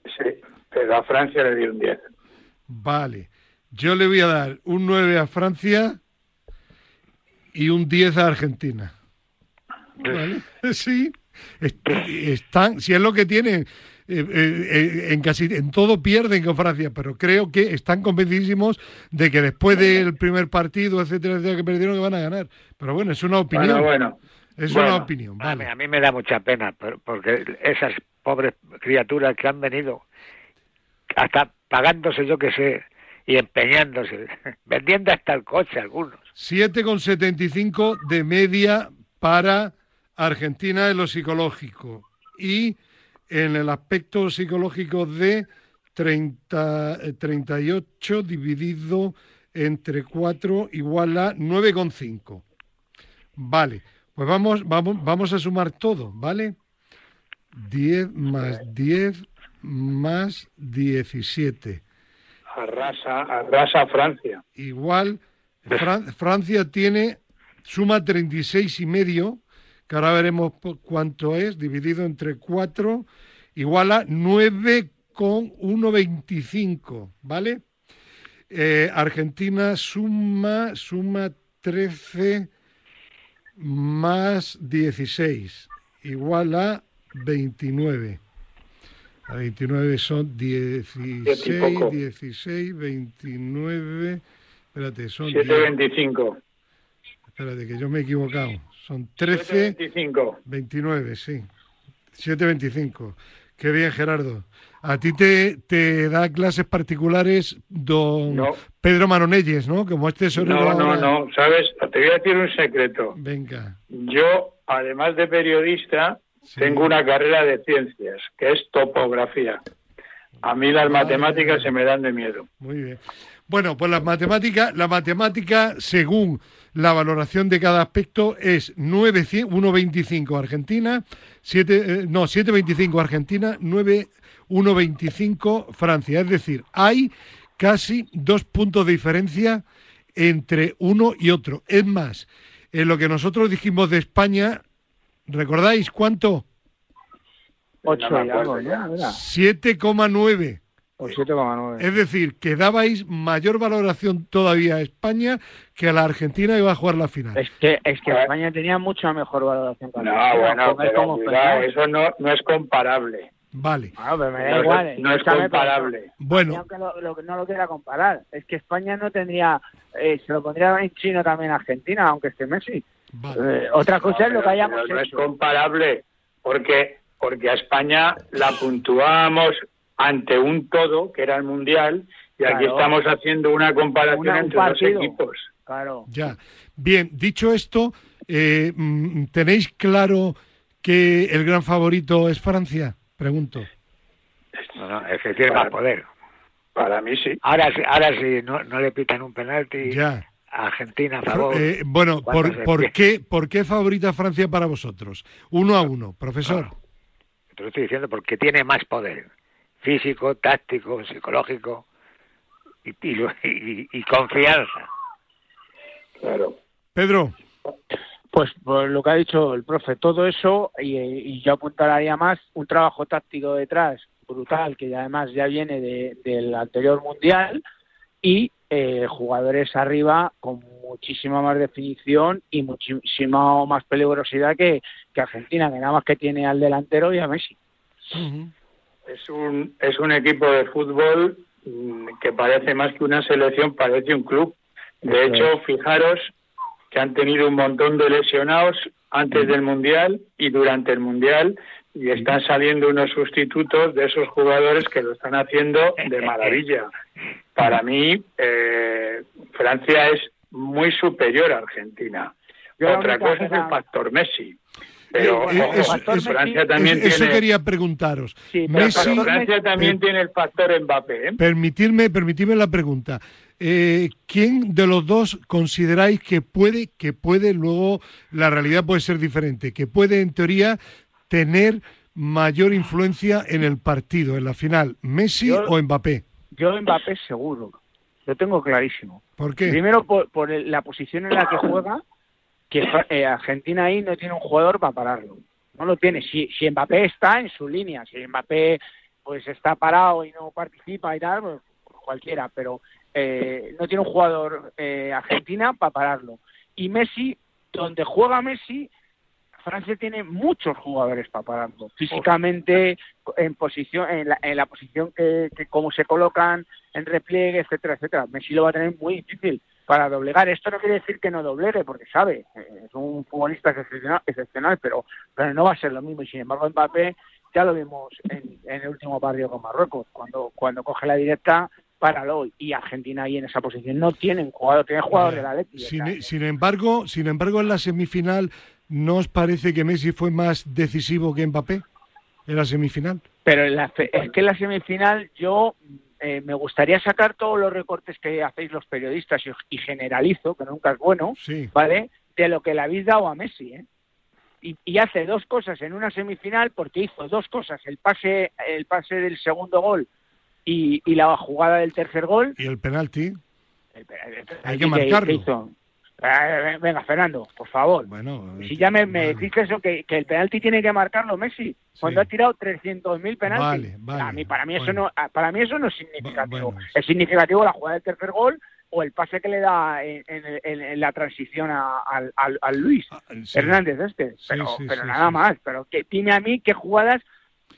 Sí, pero a Francia le di un 10. Vale. Yo le voy a dar un 9 a Francia y un 10 a Argentina. Vale. Sí. Est- Están, si es lo que tienen, eh, eh, eh, en casi en todo pierden con Francia, pero creo que están convencidísimos de que después del primer partido, etcétera, etcétera, que perdieron, que van a ganar. Pero bueno, es una opinión. Bueno, bueno. es bueno. una opinión. A mí, Vale. a mí me da mucha pena, por- porque esas pobres criaturas que han venido hasta pagándose, yo que sé, y empeñándose, vendiendo hasta el coche algunos. 7,75 de media para Argentina en lo psicológico y en el aspecto psicológico de 30, 38 eh, dividido entre 4 igual a 9,5. Vale, pues vamos, vamos, vamos a sumar todo, ¿vale? 10 más 10 más 17. Arrasa, arrasa Francia. Igual, Francia tiene, suma 36 y medio, que ahora veremos cuánto es, dividido entre 4, igual a 9,125, ¿vale? Eh, Argentina suma, suma 13 más 16, igual a 29. A 29 son 16, 16, 29. Espérate, son. 725. Espérate, que yo me he equivocado. Son 13. 25. 29, sí. 725. Qué bien, Gerardo. A ti te, te da clases particulares don Pedro Maronelles, ¿no? Como este No, no, no. ¿Sabes? Te voy a decir un secreto. Venga. Yo, además de periodista, tengo una carrera de ciencias, que es topografía. A mí las matemáticas se me dan de miedo. Muy bien. Bueno, pues las matemáticas, la matemática, según la valoración de cada aspecto, es 1,25 Argentina, 7, eh, no, 7,25 Argentina, 9,125 Francia. Es decir, hay casi dos puntos de diferencia entre uno y otro. Es más, en lo que nosotros dijimos de España, ¿Recordáis cuánto? 8 y algo, 7,9. O 7,9. Es decir, que dabais mayor valoración todavía a España que a la Argentina iba a jugar la final. Es que, es que España tenía mucha mejor valoración. Que no, bueno, pero cuidado, eso no, no es comparable. Vale. Bueno, pero me da igual. No es comparable. Bueno. Aunque no lo quiera comparar. Es que España no tendría... Eh, se lo pondría en chino también a Argentina, aunque esté Messi. Eh, otra cosa es lo que hayamos no, es comparable, porque, porque a España la puntuamos ante un todo, que era el Mundial, y aquí estamos haciendo una comparación entre dos equipos. Claro. Ya. Bien, dicho esto, eh, mm, ¿tenéis claro que el gran favorito es Francia? Pregunto. No, no, es que tiene más poder. Para mí sí. Ahora, ahora sí, no, no le pitan un penalti. Ya. Argentina a favor. Eh, bueno, por, ¿por, qué, ¿por qué favorita Francia para vosotros? Uno a uno, profesor. te lo estoy diciendo porque tiene más poder físico, táctico, psicológico y, y, confianza. Claro. Pedro. Pues por lo que ha dicho el profe, todo eso y, yo apuntaría más un trabajo táctico detrás brutal que además ya viene del anterior mundial y eh, jugadores arriba con muchísima más definición y muchísima más peligrosidad que, Argentina, que nada más que tiene al delantero y a Messi. Es un, es un equipo de fútbol mm, que parece más que una selección, parece un club. De hecho, fijaros que han tenido un montón de lesionados antes del Mundial y durante el Mundial y están saliendo unos sustitutos de esos jugadores que lo están haciendo de maravilla. Para mí, eh, Francia es muy superior a Argentina. Otra cosa es el factor Messi. Pero eh, eh, Francia también tiene... Eso quería preguntaros. Messi, Francia también tiene el factor Mbappé. ¿eh? Permitirme, permitirme la pregunta. ¿Quién de los dos consideráis que puede, que puede, luego la realidad puede ser diferente, que puede en teoría tener mayor influencia en el partido, en la final, Messi o Mbappé? Yo Mbappé seguro, lo tengo clarísimo. ¿Por qué? Primero por, la posición en la que juega, que eh, Argentina ahí no tiene un jugador para pararlo. No lo tiene. Si, si Mbappé está en su línea, si Mbappé pues está parado y no participa y tal, pues, cualquiera, pero eh, no tiene un jugador eh, Argentina para pararlo. Y Messi, donde juega Messi, Francia tiene muchos jugadores para pararlo, físicamente, en posición, en la, posición que, como se colocan, en repliegue, etcétera, etcétera. Messi lo va a tener muy difícil para doblegar. Esto no quiere decir que no doblegue, porque sabe, eh, es un futbolista excepcional, pero, pero no va a ser lo mismo. Y sin embargo, Mbappé ya lo vimos en, el último partido con Marruecos, cuando, cuando coge la directa, páralo. Y Argentina ahí en esa posición no tienen jugador, tiene jugador de la Leti. Sin, sin, embargo, sin embargo, en la semifinal, ¿no os parece que Messi fue más decisivo que Mbappé en la semifinal? Pero en la, es que en la semifinal yo eh, me gustaría sacar todos los recortes que hacéis los periodistas y, y generalizo, que nunca es bueno, Sí. ¿vale? De lo que le habéis dado a Messi, ¿eh? Y, y hace dos cosas en una semifinal porque hizo dos cosas, el pase, el pase del segundo gol y, y la jugada del tercer gol. Y el penalti. El- el- el- Hay que marcarlo. hizo? Eh, venga, Fernando, por favor. Bueno, Si ya me, me decís eso, que, que el penalti tiene que marcarlo Messi, cuando Sí. ha tirado 300.000 penaltis. Vale, vale, a mí, para, mí eso no, para mí eso no es significativo. bueno. Es significativo la jugada del tercer gol o el pase que le da en, en- en- la transición a- al, al- al Luis Ah, sí. Hernández este. Pero, pero nada más. Pero que tiene a mí que jugadas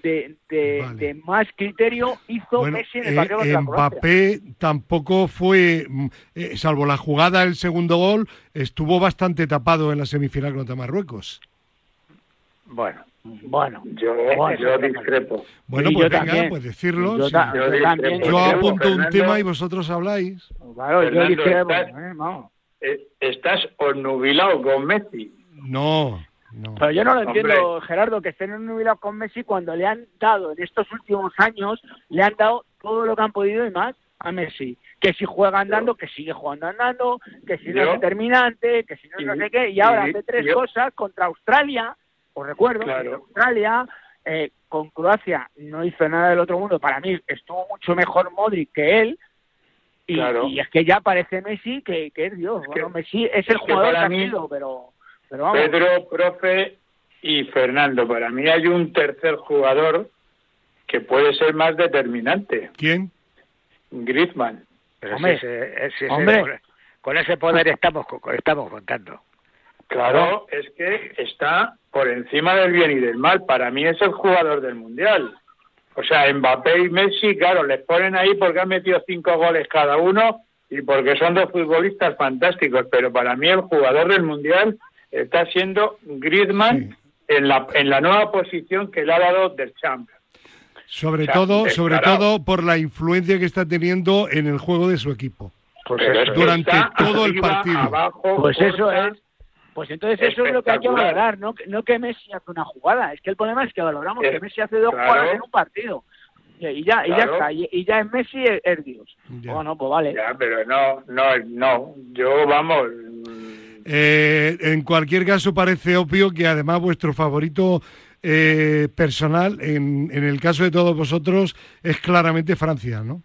de, de, Vale. de más criterio hizo Bueno, Messi en el eh, partido Croacia. Mbappé tampoco fue, mm, eh, salvo la jugada del segundo gol, estuvo bastante tapado en la semifinal contra Marruecos. Bueno, Bueno, Yo, Bueno, yo discrepo. Bueno, pues yo venga, también. pues decirlo. Yo sí. Yo yo. Yo Fernando, apunto un Fernando, tema y vosotros habláis. Claro, yo Fernando, discrepo, estás- eh. Eh, Estás con Messi. No, no. Pero yo no lo Hombre. entiendo, Gerardo, que estén nubilados con Messi cuando le han dado en estos últimos años, le han dado todo lo que han podido y más a Messi. Que si juega andando, que sigue jugando andando, que si no es determinante, que si no es no y- sé qué, y ahora hace tres yo- cosas contra Australia, os recuerdo, Claro. contra Australia, eh, con Croacia no hizo nada del otro mundo, para mí estuvo mucho mejor Modric que él, y, Claro. y es que ya parece Messi que, que es Dios. Es bueno, que- Messi es el es jugador que ha sido, pero, pero vamos. Pedro, profe y Fernando. Para mí hay un tercer jugador que puede ser más determinante. ¿Quién? Griezmann. pero Hombre, si ese- ese- ese- hombre. con, con ese poder estamos contando. Claro, es que está por encima del bien y del mal. Para mí es el jugador del Mundial. O sea, Mbappé y Messi, claro, les ponen ahí porque han metido cinco goles cada uno y porque son dos futbolistas fantásticos. Pero para mí el jugador del Mundial está siendo Griezmann en, la, en la nueva posición que le ha dado del Champ. Sobre O sea, todo, sobre todo por la influencia que está teniendo en el juego de su equipo. Pues eso, durante todo el partido. abajo, Pues eso es. Pues entonces eso es lo que hay que valorar, no, que- no que Messi hace una jugada. Es que el problema es que valoramos Es- que Messi hace dos claro. jugadas en un partido. Y, ya, y ya está. Y, y ya es Messi es, es Dios. Ya. Bueno, pues vale. Ya, pero no, no, no. Yo, vamos, Eh, en cualquier caso, parece obvio que además vuestro favorito eh, personal, en, en el caso de todos vosotros, es claramente Francia, ¿no?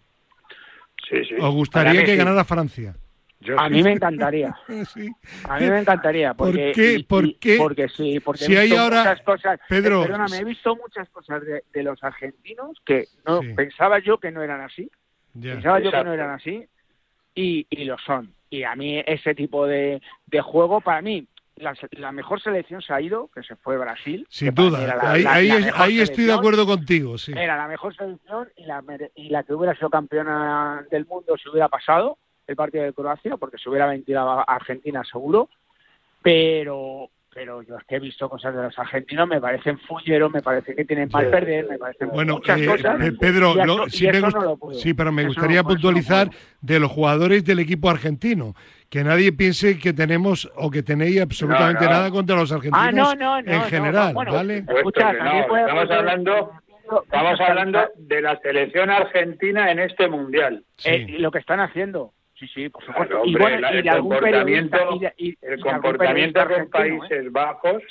sí, sí. ¿Os gustaría que sí. ganara Francia? yo A sí. mí me encantaría. Sí. A mí me encantaría. ¿Por Porque, qué? y- ¿Por y- qué? Porque sí, porque Si he hay visto ahora- muchas cosas. Pedro, eh, perdóname, he visto muchas cosas de, de los argentinos que no Sí. pensaba yo que no eran así. Ya. Pensaba yo que no eran así y, y lo son. Y a mí ese tipo de, de juego, para mí, la, la mejor selección se ha ido, que se fue Brasil. Sin duda. la- ahí la- ahí la es- mejor ahí estoy de acuerdo contigo, sí. Era la mejor selección y la, y la que hubiera sido campeona del mundo si hubiera pasado el partido de Croacia, porque se hubiera ventilado a Argentina seguro. Pero pero yo es que he visto cosas de los argentinos, me parecen fulleros, me parece que tienen mal perder, me parecen Bueno, muchas eh, cosas. Pe- Pedro, y lo- eso- sí, y me no lo sí, pero me Eso gustaría no- eso no puntualizar de los jugadores del equipo argentino. Que nadie piense que tenemos o que tenéis absolutamente No, no. nada contra los argentinos Ah, no, no, no. en general, bueno, ¿vale? Escucha, puede- estamos hablando- Estamos hablando de la selección argentina en este mundial. Sí. Eh, lo que están haciendo. Sí, sí, por supuesto. Claro, y bueno, la- y el de algún periodista. comportamiento, y de- el de comportamiento argentino, ¿eh? Países Bajos,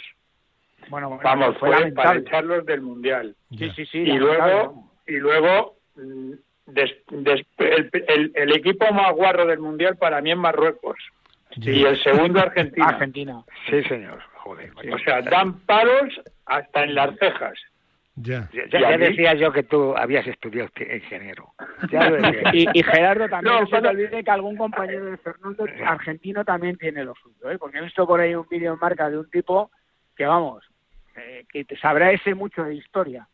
Bueno, bueno, vamos, fue fue para echarlos del mundial. Sí, sí, sí. y luego, y luego mm, des- des- el, el- el equipo más guarro del mundial para mí es Marruecos. Y el segundo Argentina. Argentina. Sí, señor. Joder. O sea, dan palos hasta en las cejas. Ya. ya, decía yo que tú habías estudiado ingeniero. Ya lo decía. Y, y Gerardo también No, no, se te olvide que algún compañero de Fernando argentino también tiene lo suyo, ¿eh? porque he visto por ahí un vídeo en marca de un tipo que, vamos, eh, que te sabrá ese mucho de historia,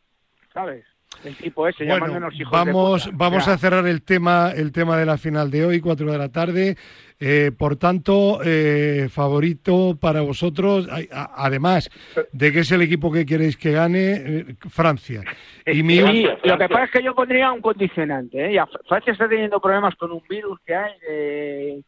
¿sabes? El tipo ese, Bueno, llamándonos hijos de vamos, puta. vamos a cerrar el tema, el tema de la final de hoy, 4 de la tarde. Eh, por tanto, eh, favorito para vosotros, además de que es el equipo que queréis que gane, eh, Francia. Y mi, Sí, lo que pasa es que yo pondría un condicionante. ¿eh? Francia está teniendo problemas con un virus que hay de,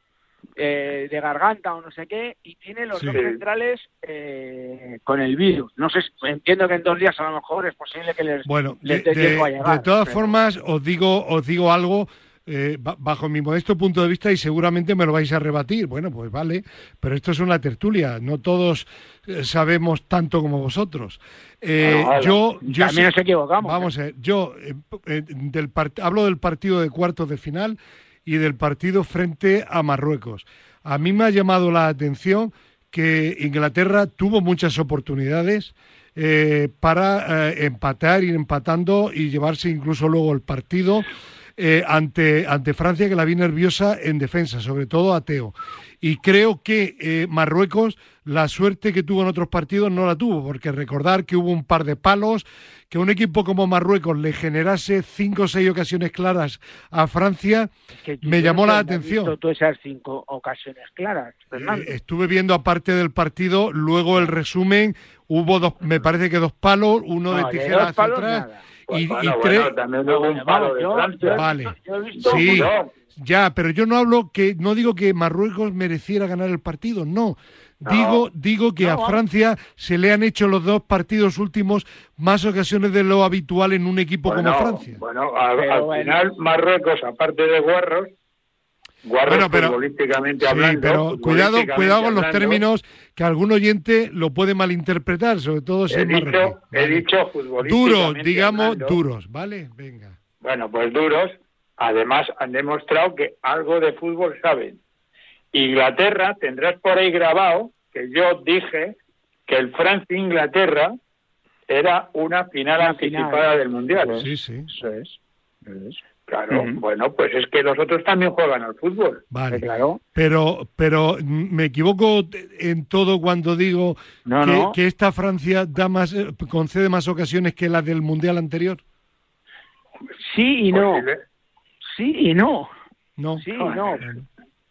eh, de garganta o no sé qué, y tiene los Sí. dos centrales eh, con el virus. No sé, si- entiendo que en dos días a lo mejor es posible que les, Bueno, de, les de- tiempo a llegar, de todas pero- formas, os digo, os digo algo eh, ba- bajo mi modesto punto de vista y seguramente me lo vais a rebatir. Bueno, pues vale, pero esto es una tertulia. No todos eh, sabemos tanto como vosotros. Eh, Bueno, yo, yo También sí- nos equivocamos. Vamos a ver, yo eh, eh, del part- hablo del partido de cuartos de final y del partido frente a Marruecos. A mí me ha llamado la atención que Inglaterra tuvo muchas oportunidades eh, para eh, empatar, ir empatando y llevarse incluso luego el partido eh, ante, ante Francia, que la vi nerviosa en defensa, sobre todo a Teo. Y creo que eh, Marruecos, la suerte que tuvo en otros partidos no la tuvo, porque recordar que hubo un par de palos, que un equipo como Marruecos le generase cinco o seis ocasiones claras a Francia, Que me llamó la atención. visto tú esas cinco ocasiones claras. Eh, estuve viendo aparte del partido, luego el resumen, hubo dos, me parece que dos palos, uno No, de tijera hacia atrás nada. Pues y, bueno, y bueno, tres- también hubo un Vamos, palo de yo- Francia. yo- Vale. yo he visto Sí, No, ya, pero yo no hablo que no digo que Marruecos mereciera ganar el partido, no. Digo, digo que No, a. Francia se le han hecho los dos partidos últimos más ocasiones de lo habitual en un equipo bueno, como Francia. Bueno, al, Pero al bueno. final Marruecos, aparte de guarros, guarros Bueno, pero- futbolísticamente Sí, hablando, pero cuidado, cuidado con los hablando, términos que algún oyente lo puede malinterpretar, sobre todo si He es dicho, marroquí. he dicho futbolísticamente duros, digamos hablando. duros, ¿vale? Venga. Bueno, pues duros. Además, han demostrado que algo de fútbol saben. Inglaterra, tendrás por ahí grabado que yo dije que el Francia-Inglaterra era una final Una anticipada final. del Mundial. Sí, sí. Eso es. eso es. Claro, bueno, pues es que los otros también juegan al fútbol. Vale. Claro. Pero, pero mm, me equivoco en todo cuando digo No, que, no. que esta Francia da más, eh, concede más ocasiones que la del mundial anterior. Sí y no. Posible. Sí y no. No. Sí y Joder. no.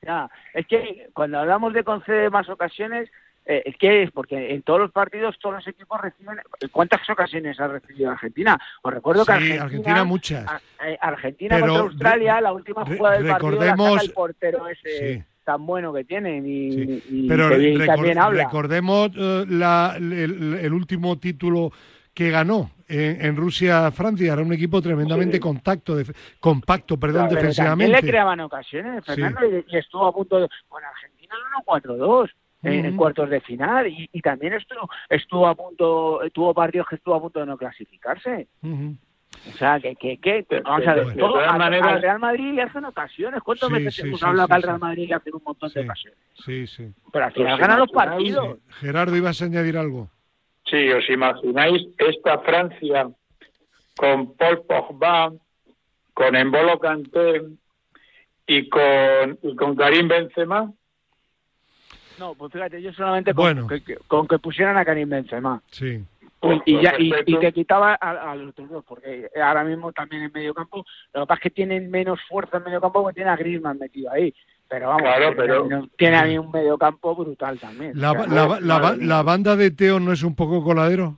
Ya, es que cuando hablamos de conceder más ocasiones, eh, es es porque en todos los partidos todos los equipos reciben cuántas ocasiones ha recibido Argentina os recuerdo sí, que Argentina, Argentina muchas. Eh, Argentina contra Australia la última jugada del partido la el portero ese tan bueno que tiene y, Pero también recordemos eh, la, el, último título que ganó en, Rusia-Francia. Era un equipo tremendamente contacto, compacto, perdón, claro, defensivamente. le creaban ocasiones, Fernando, y, estuvo a punto de... Con Argentina 1-4-2 en cuartos de final y, y, también estuvo, estuvo a punto, tuvo partidos que estuvo a punto de no clasificarse. O sea, que, que, que pero vamos a ver, de todas maneras... al Real Madrid le hacen ocasiones. ¿Cuántas sí, veces hemos sí, hablado al Real Madrid le hacen un montón de ocasiones? Sí, sí. Pero al final ganan los partidos. Gerardo, ibas a añadir algo. Sí, os imagináis esta Francia con Paul Pogba, con Embolo Kanté y con, y con Karim Benzema. No, pues fíjate, yo solamente con, Bueno. que, que- con que pusieran a Karim Benzema. Sí. Pues, y, ya, y, te quitaba a, a los otros dos, porque ahora mismo también en medio campo, lo que pasa es que tienen menos fuerza en medio campo porque tiene a Griezmann metido ahí. Pero vamos, Claro, tiene, pero- no- tiene a mí un medio campo brutal también. La, O sea, la- no, la- banda de Teo no es un poco coladero.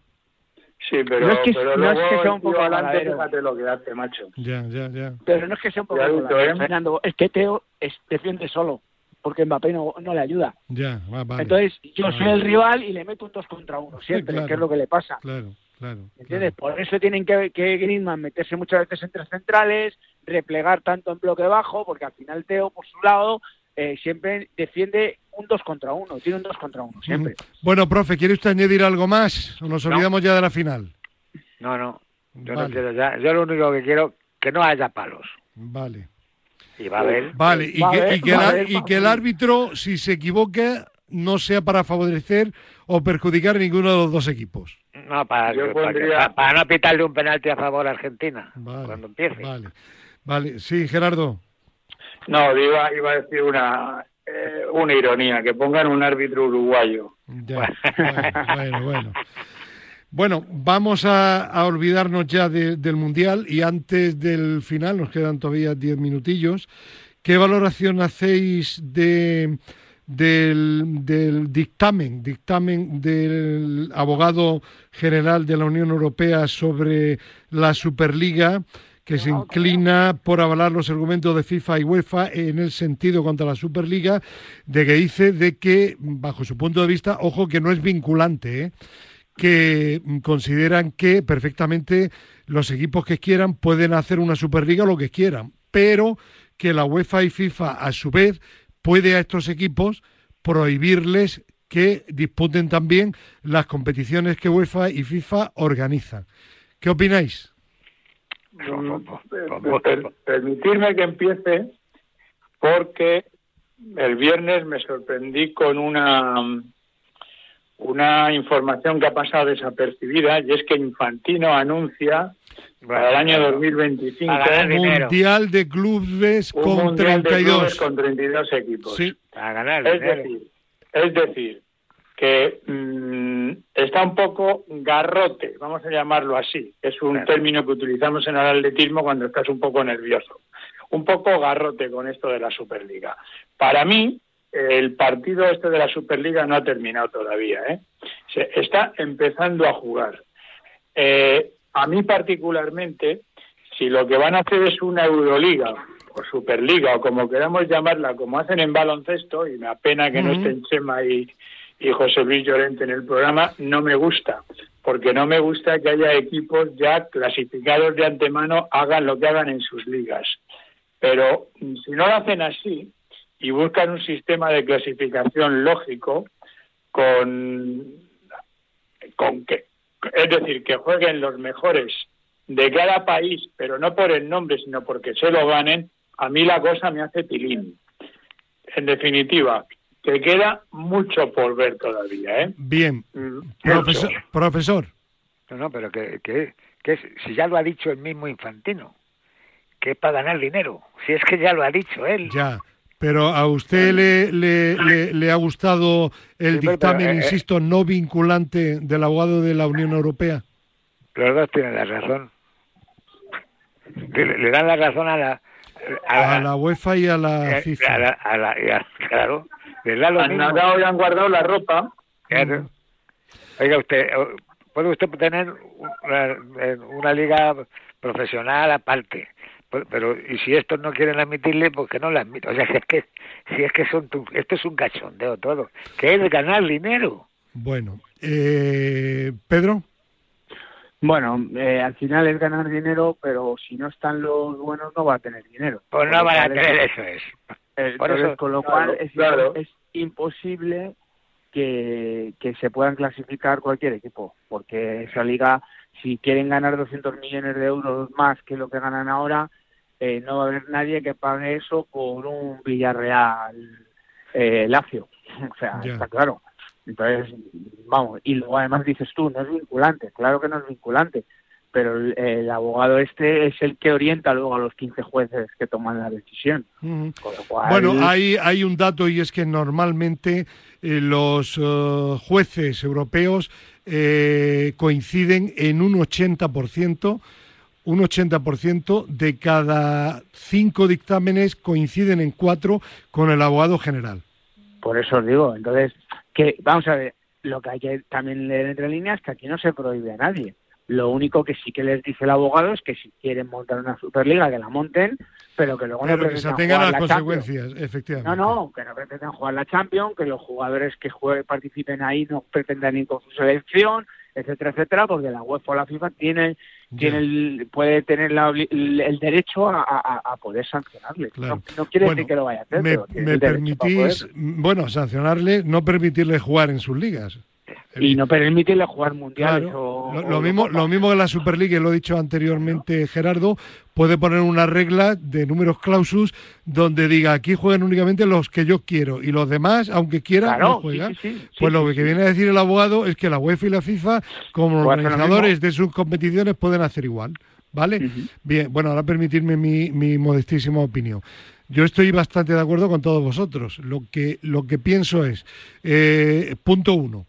Sí, pero, No es que- pero no es luego que sea un poco adelante, fíjate lo que hace, macho. Ya, ya, ya. Pero no es que sea un poco Ya, colado, ¿eh? Fernando, es que Teo es, defiende solo, porque Mbappé no, no le ayuda. Ya, va, vale. Entonces, yo Vale. soy el rival y le meto un 2 contra 1 siempre, claro. que es lo que le pasa. Claro, claro. ¿Entiendes? claro. Por eso tienen que, que Griezmann meterse muchas veces entre centrales, replegar tanto en bloque bajo, porque al final Teo, por su lado, eh, siempre defiende un 2 contra 1, tiene un 2 contra 1 siempre. Bueno, profe, ¿quiere usted añadir algo más? ¿O nos No. olvidamos ya de la final? No, no. Yo Vale. no quiero ya. Yo lo único que quiero que no haya palos. Vale. Y va a haber. Vale, y Va que, y y el árbitro, si se equivoca, no sea para favorecer o perjudicar a ninguno de los dos equipos. No, para, Yo para, pondría- para- para no pitarle un penalti a favor a Argentina Vale, cuando empiece. Vale, vale. Sí, Gerardo. No, iba, iba a decir una, eh, una ironía, que pongan un árbitro uruguayo. Ya, bueno, bueno, bueno. Bueno, vamos a, olvidarnos ya del Mundial y antes del final, nos quedan todavía diez minutillos. ¿Qué valoración hacéis de, del, dictamen, dictamen del abogado general de la Unión Europea sobre la Superliga? que se inclina por avalar los argumentos de FIFA y UEFA en el sentido contra la Superliga, de que dice de que, bajo su punto de vista, ojo que no es vinculante, ¿eh? Que consideran que perfectamente los equipos que quieran pueden hacer una Superliga lo que quieran, pero que la UEFA y FIFA a su vez puede a estos equipos prohibirles que disputen también las competiciones que UEFA y FIFA organizan. ¿Qué opináis? permitirme que empiece porque el viernes me sorprendí con una una información que ha pasado desapercibida y es que Infantino anuncia para el año 2025 un mundial de clubes con 32 con 32 equipos. Sí. ganar es decir, es decir, que mm, está un poco garrote, vamos a llamarlo así, es un término que utilizamos en el atletismo cuando estás un poco nervioso, un poco garrote con esto de la Superliga. Para mí, el partido este de la Superliga no ha terminado todavía, ¿eh? Se está empezando a jugar. Eh, a mí particularmente, si lo que van a hacer es una Euroliga o Superliga o como queramos llamarla, como hacen en baloncesto, y me apena que no estén Chema y, y José Luis Llorente en el programa, no me gusta, porque no me gusta que haya equipos ya clasificados de antemano hagan lo que hagan en sus ligas. Pero si no lo hacen así y buscan un sistema de clasificación lógico con, con que, es decir, que jueguen los mejores de cada país, pero no por el nombre, sino porque se lo ganen, a mí la cosa me hace tilín. En definitiva, que queda mucho por ver todavía, ¿eh? Bien. Mm, profesor. No, no, pero que, que, que si ya lo ha dicho el mismo Infantino, que es para ganar dinero. Si es que ya lo ha dicho él. Ya. Pero a usted le, le, le, ha gustado el dictamen, eh, eh. insisto, no vinculante del abogado de la Unión Europea. Los dos tienen la razón. Le, dan la razón a la, a, la, UEFA y a la FIFA. A la, claro, han nadado y han guardado la ropa. Oiga, usted, puede usted tener una, liga profesional aparte, pero y si estos no quieren admitirle, pues que no la admito. O sea, si es que, si es que son esto es un cachondeo todo, que es ganar dinero. Bueno, eh, Pedro. Bueno, eh, al final es ganar dinero, pero si no están los buenos no va a tener dinero. Pues no van a tener, eso es. Por con lo cual es, imposible que, se puedan clasificar cualquier equipo, porque esa liga, si quieren ganar 200 millones de euros más que lo que ganan ahora, eh, no va a haber nadie que pague eso por un Villarreal eh, Lacio. o sea, está claro. Entonces, vamos, y luego además dices tú, no es vinculante, claro que no es vinculante, pero el, abogado este es el que orienta luego a los 15 jueces que toman la decisión. Bueno, hay, hay un dato y es que normalmente eh, los eh, jueces europeos eh, coinciden en un 80%, un 80% de cada cinco dictámenes coinciden en cuatro con el abogado general. Por eso os digo, entonces, que vamos a ver, lo que hay que también leer entre líneas es que aquí no se prohíbe a nadie. Lo único que sí que les dice el abogado es que si quieren montar una Superliga, que la monten, pero que luego no que se tengan las consecuencias, efectivamente. No, no, que no pretendan jugar la Champions, que los jugadores que participen ahí no pretendan ir con su selección, etcétera, etcétera, porque la UEFA o la FIFA tiene, tiene puede tener el, derecho a, poder sancionarle. No, quiere decir que lo vaya a hacer. Me, me permitís, bueno, sancionarle, no permitirle jugar en sus ligas y no permitirle jugar mundiales lo, mismo lo mismo que la Superliga lo he dicho anteriormente Gerardo puede poner una regla de números clausus donde diga aquí juegan únicamente los que yo quiero y los demás aunque quieran no juegan. pues lo que viene a decir el abogado es que la UEFA y la FIFA como organizadores de sus competiciones pueden hacer igual vale bien bueno ahora permitirme mi, mi modestísima opinión. Yo estoy bastante de acuerdo con todos vosotros. Lo que, lo que pienso es, eh, punto uno,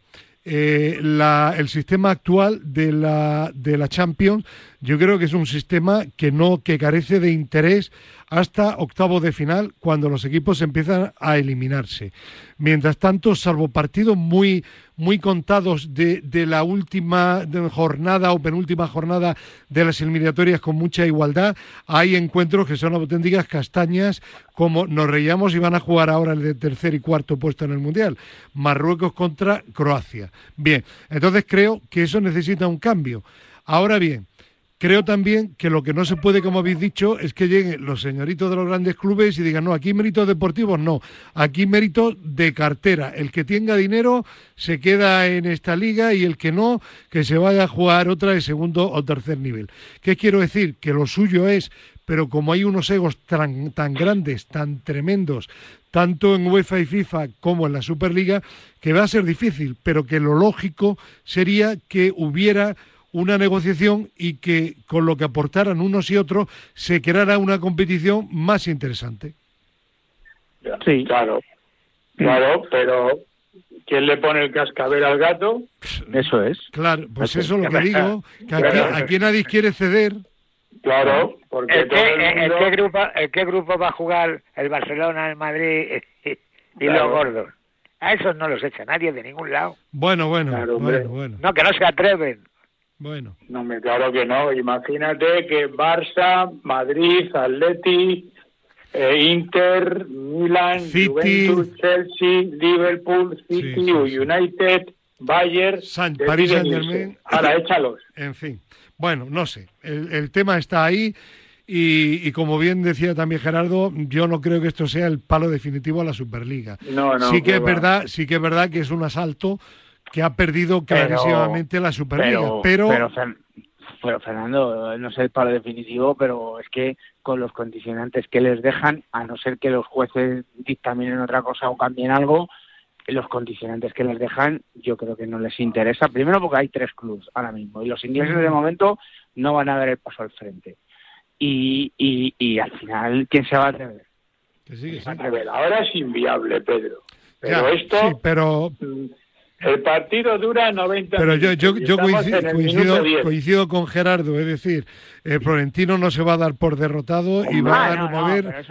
eh, la, el sistema actual de la, de la Champions, yo creo que es un sistema que no que carece de interés hasta octavo de final, cuando los equipos empiezan a eliminarse. Mientras tanto, salvo partidos muy, muy contados de, de la última jornada o penúltima jornada de las eliminatorias con mucha igualdad, hay encuentros que son auténticas castañas, como nos reíamos y van a jugar ahora el de tercer y cuarto puesto en el Mundial. Marruecos contra Croacia. Bien, entonces creo que eso necesita un cambio. Ahora bien, Creo también que lo que no se puede, como habéis dicho, es que lleguen los señoritos de los grandes clubes y digan, no, aquí méritos deportivos no, aquí méritos de cartera. El que tenga dinero se queda en esta liga y el que no, que se vaya a jugar otra de segundo o tercer nivel. ¿Qué quiero decir? Que lo suyo es, pero como hay unos egos tan, grandes, tan tremendos, tanto en UEFA y FIFA como en la Superliga, que va a ser difícil, pero que lo lógico sería que hubiera una negociación y que con lo que aportaran unos y otros se creara una competición más interesante. Sí. Claro, claro, pero ¿quién le pone el cascabel al gato? Eso es. Claro, pues eso es lo que digo, que aquí, nadie quiere ceder. Claro, porque ¿En qué, grupo, qué grupo va a jugar el Barcelona, el Madrid y los gordos? A esos no los echa nadie de ningún lado. Bueno, bueno, bueno, bueno. No, que no se atreven. Bueno. No, me claro que no. Imagínate que Barça, Madrid, Atleti, eh, Inter, Milan, Juventus, Chelsea, Liverpool, City, United, Bayern, San, París Saint Germain. Ahora échalos. En fin. Bueno, no sé. El, el tema está ahí. Y, y, como bien decía también Gerardo, yo no creo que esto sea el palo definitivo a la Superliga. No, no, sí que es verdad, sí que es verdad que es un asalto que ha perdido clarísimamente la Superliga. Pero, pero, Fernando, no sé el paro definitivo, pero es que con los condicionantes que les dejan, a no ser que los jueces dictaminen otra cosa o cambien algo, los condicionantes que les dejan, yo creo que no les interesa. Primero porque hay tres clubes ahora mismo y los ingleses de momento no van a dar el paso al frente. Y, y, y al final, ¿quién se va a atrever? Ahora es inviable, Pedro. Pero esto, pero mm, el partido dura 90 Pero yo, yo, yo coincido, coincido, con Gerardo, es decir, el Florentino no se va a dar por derrotado y va a remover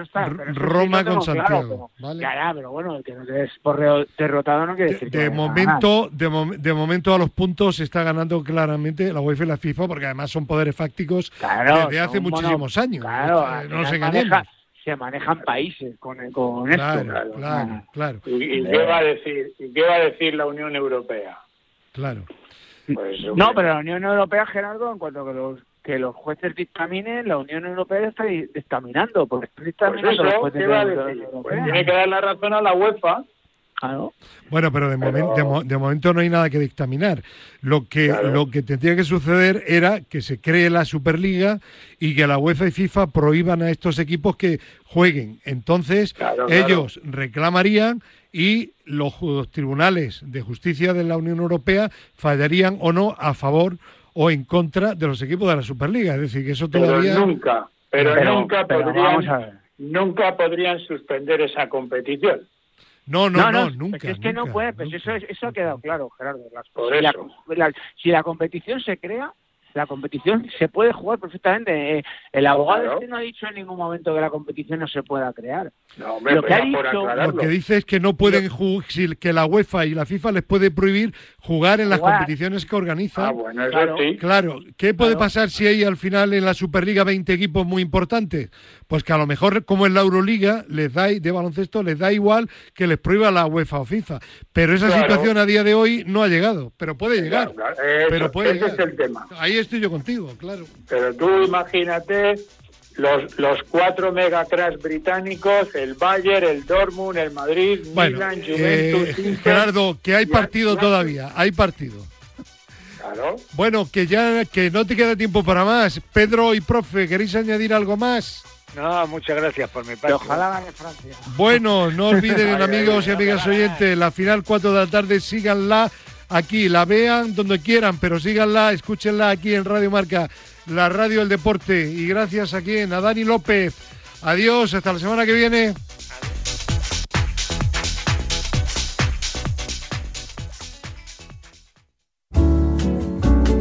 Roma con Santiago. Ya, pero bueno, el que no es por derrotado no quiere decir de, de momento, de, de, momento a los puntos se está ganando claramente la UEFA y la FIFA, porque además son poderes fácticos desde hace muchísimos años. Claro, no nos engañemos se manejan países con, con esto. Claro, claro, ¿Y, qué va a decir, ¿Y qué va a decir la Unión Europea? Claro. Pues, no, pero la Unión Europea, Gerardo, en cuanto a que los que los jueces dictaminen, la Unión Europea está dictaminando, porque está dictaminando pues los jueces ¿qué va a decir? Pues tiene que dar la razón a la UEFA bueno, pero de, de, momento no hay nada que dictaminar. Lo que, lo que tendría que suceder era que se cree la Superliga y que la UEFA y FIFA prohíban a estos equipos que jueguen. Entonces, ellos reclamarían y los, tribunales de justicia de la Unión Europea fallarían o no a favor o en contra de los equipos de la Superliga. Es decir, que eso todavía. Pero nunca, pero, nunca, podrían, nunca podrían suspender esa competición. No, no, no, nunca. Es que no puede, pues eso, eso ha quedado claro, Gerardo. Las, si la competición se crea, la competición se puede jugar perfectamente. Eh, el abogado este no ha dicho en ningún momento que la competición no se pueda crear. lo, que ha dicho, lo que dice es que no pueden jugar, que la UEFA y la FIFA les puede prohibir jugar en las competiciones que organizan. Ah, bueno, eso sí. Claro, ¿qué puede pasar si hay al final en la Superliga 20 equipos muy importantes? Pues que a lo mejor, como en la Euroliga, les da de baloncesto, les da igual que les prohíba la UEFA o FIFA. Pero esa situación a día de hoy no ha llegado, pero puede llegar. pero puede ese es el tema. Ahí estoy yo contigo, claro. Pero tú imagínate los, los cuatro megacrash británicos, el Bayern, el Dortmund, el Madrid, Milan, Juventus, eh, Gerardo, que hay partido todavía, hay partido. Claro. Bueno, que ya que no te queda tiempo para más. Pedro y profe, ¿queréis añadir algo más? No, muchas gracias por mi parte. Ojalá gane Francia. Bueno, no olviden, amigos y amigas oyentes, la final 4 de la tarde, síganla aquí, la vean donde quieran, pero síganla, escúchenla aquí en Radio Marca, la radio del deporte. Y gracias aquí en a Dani López. Adiós, hasta la semana que viene.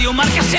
Radio Marca se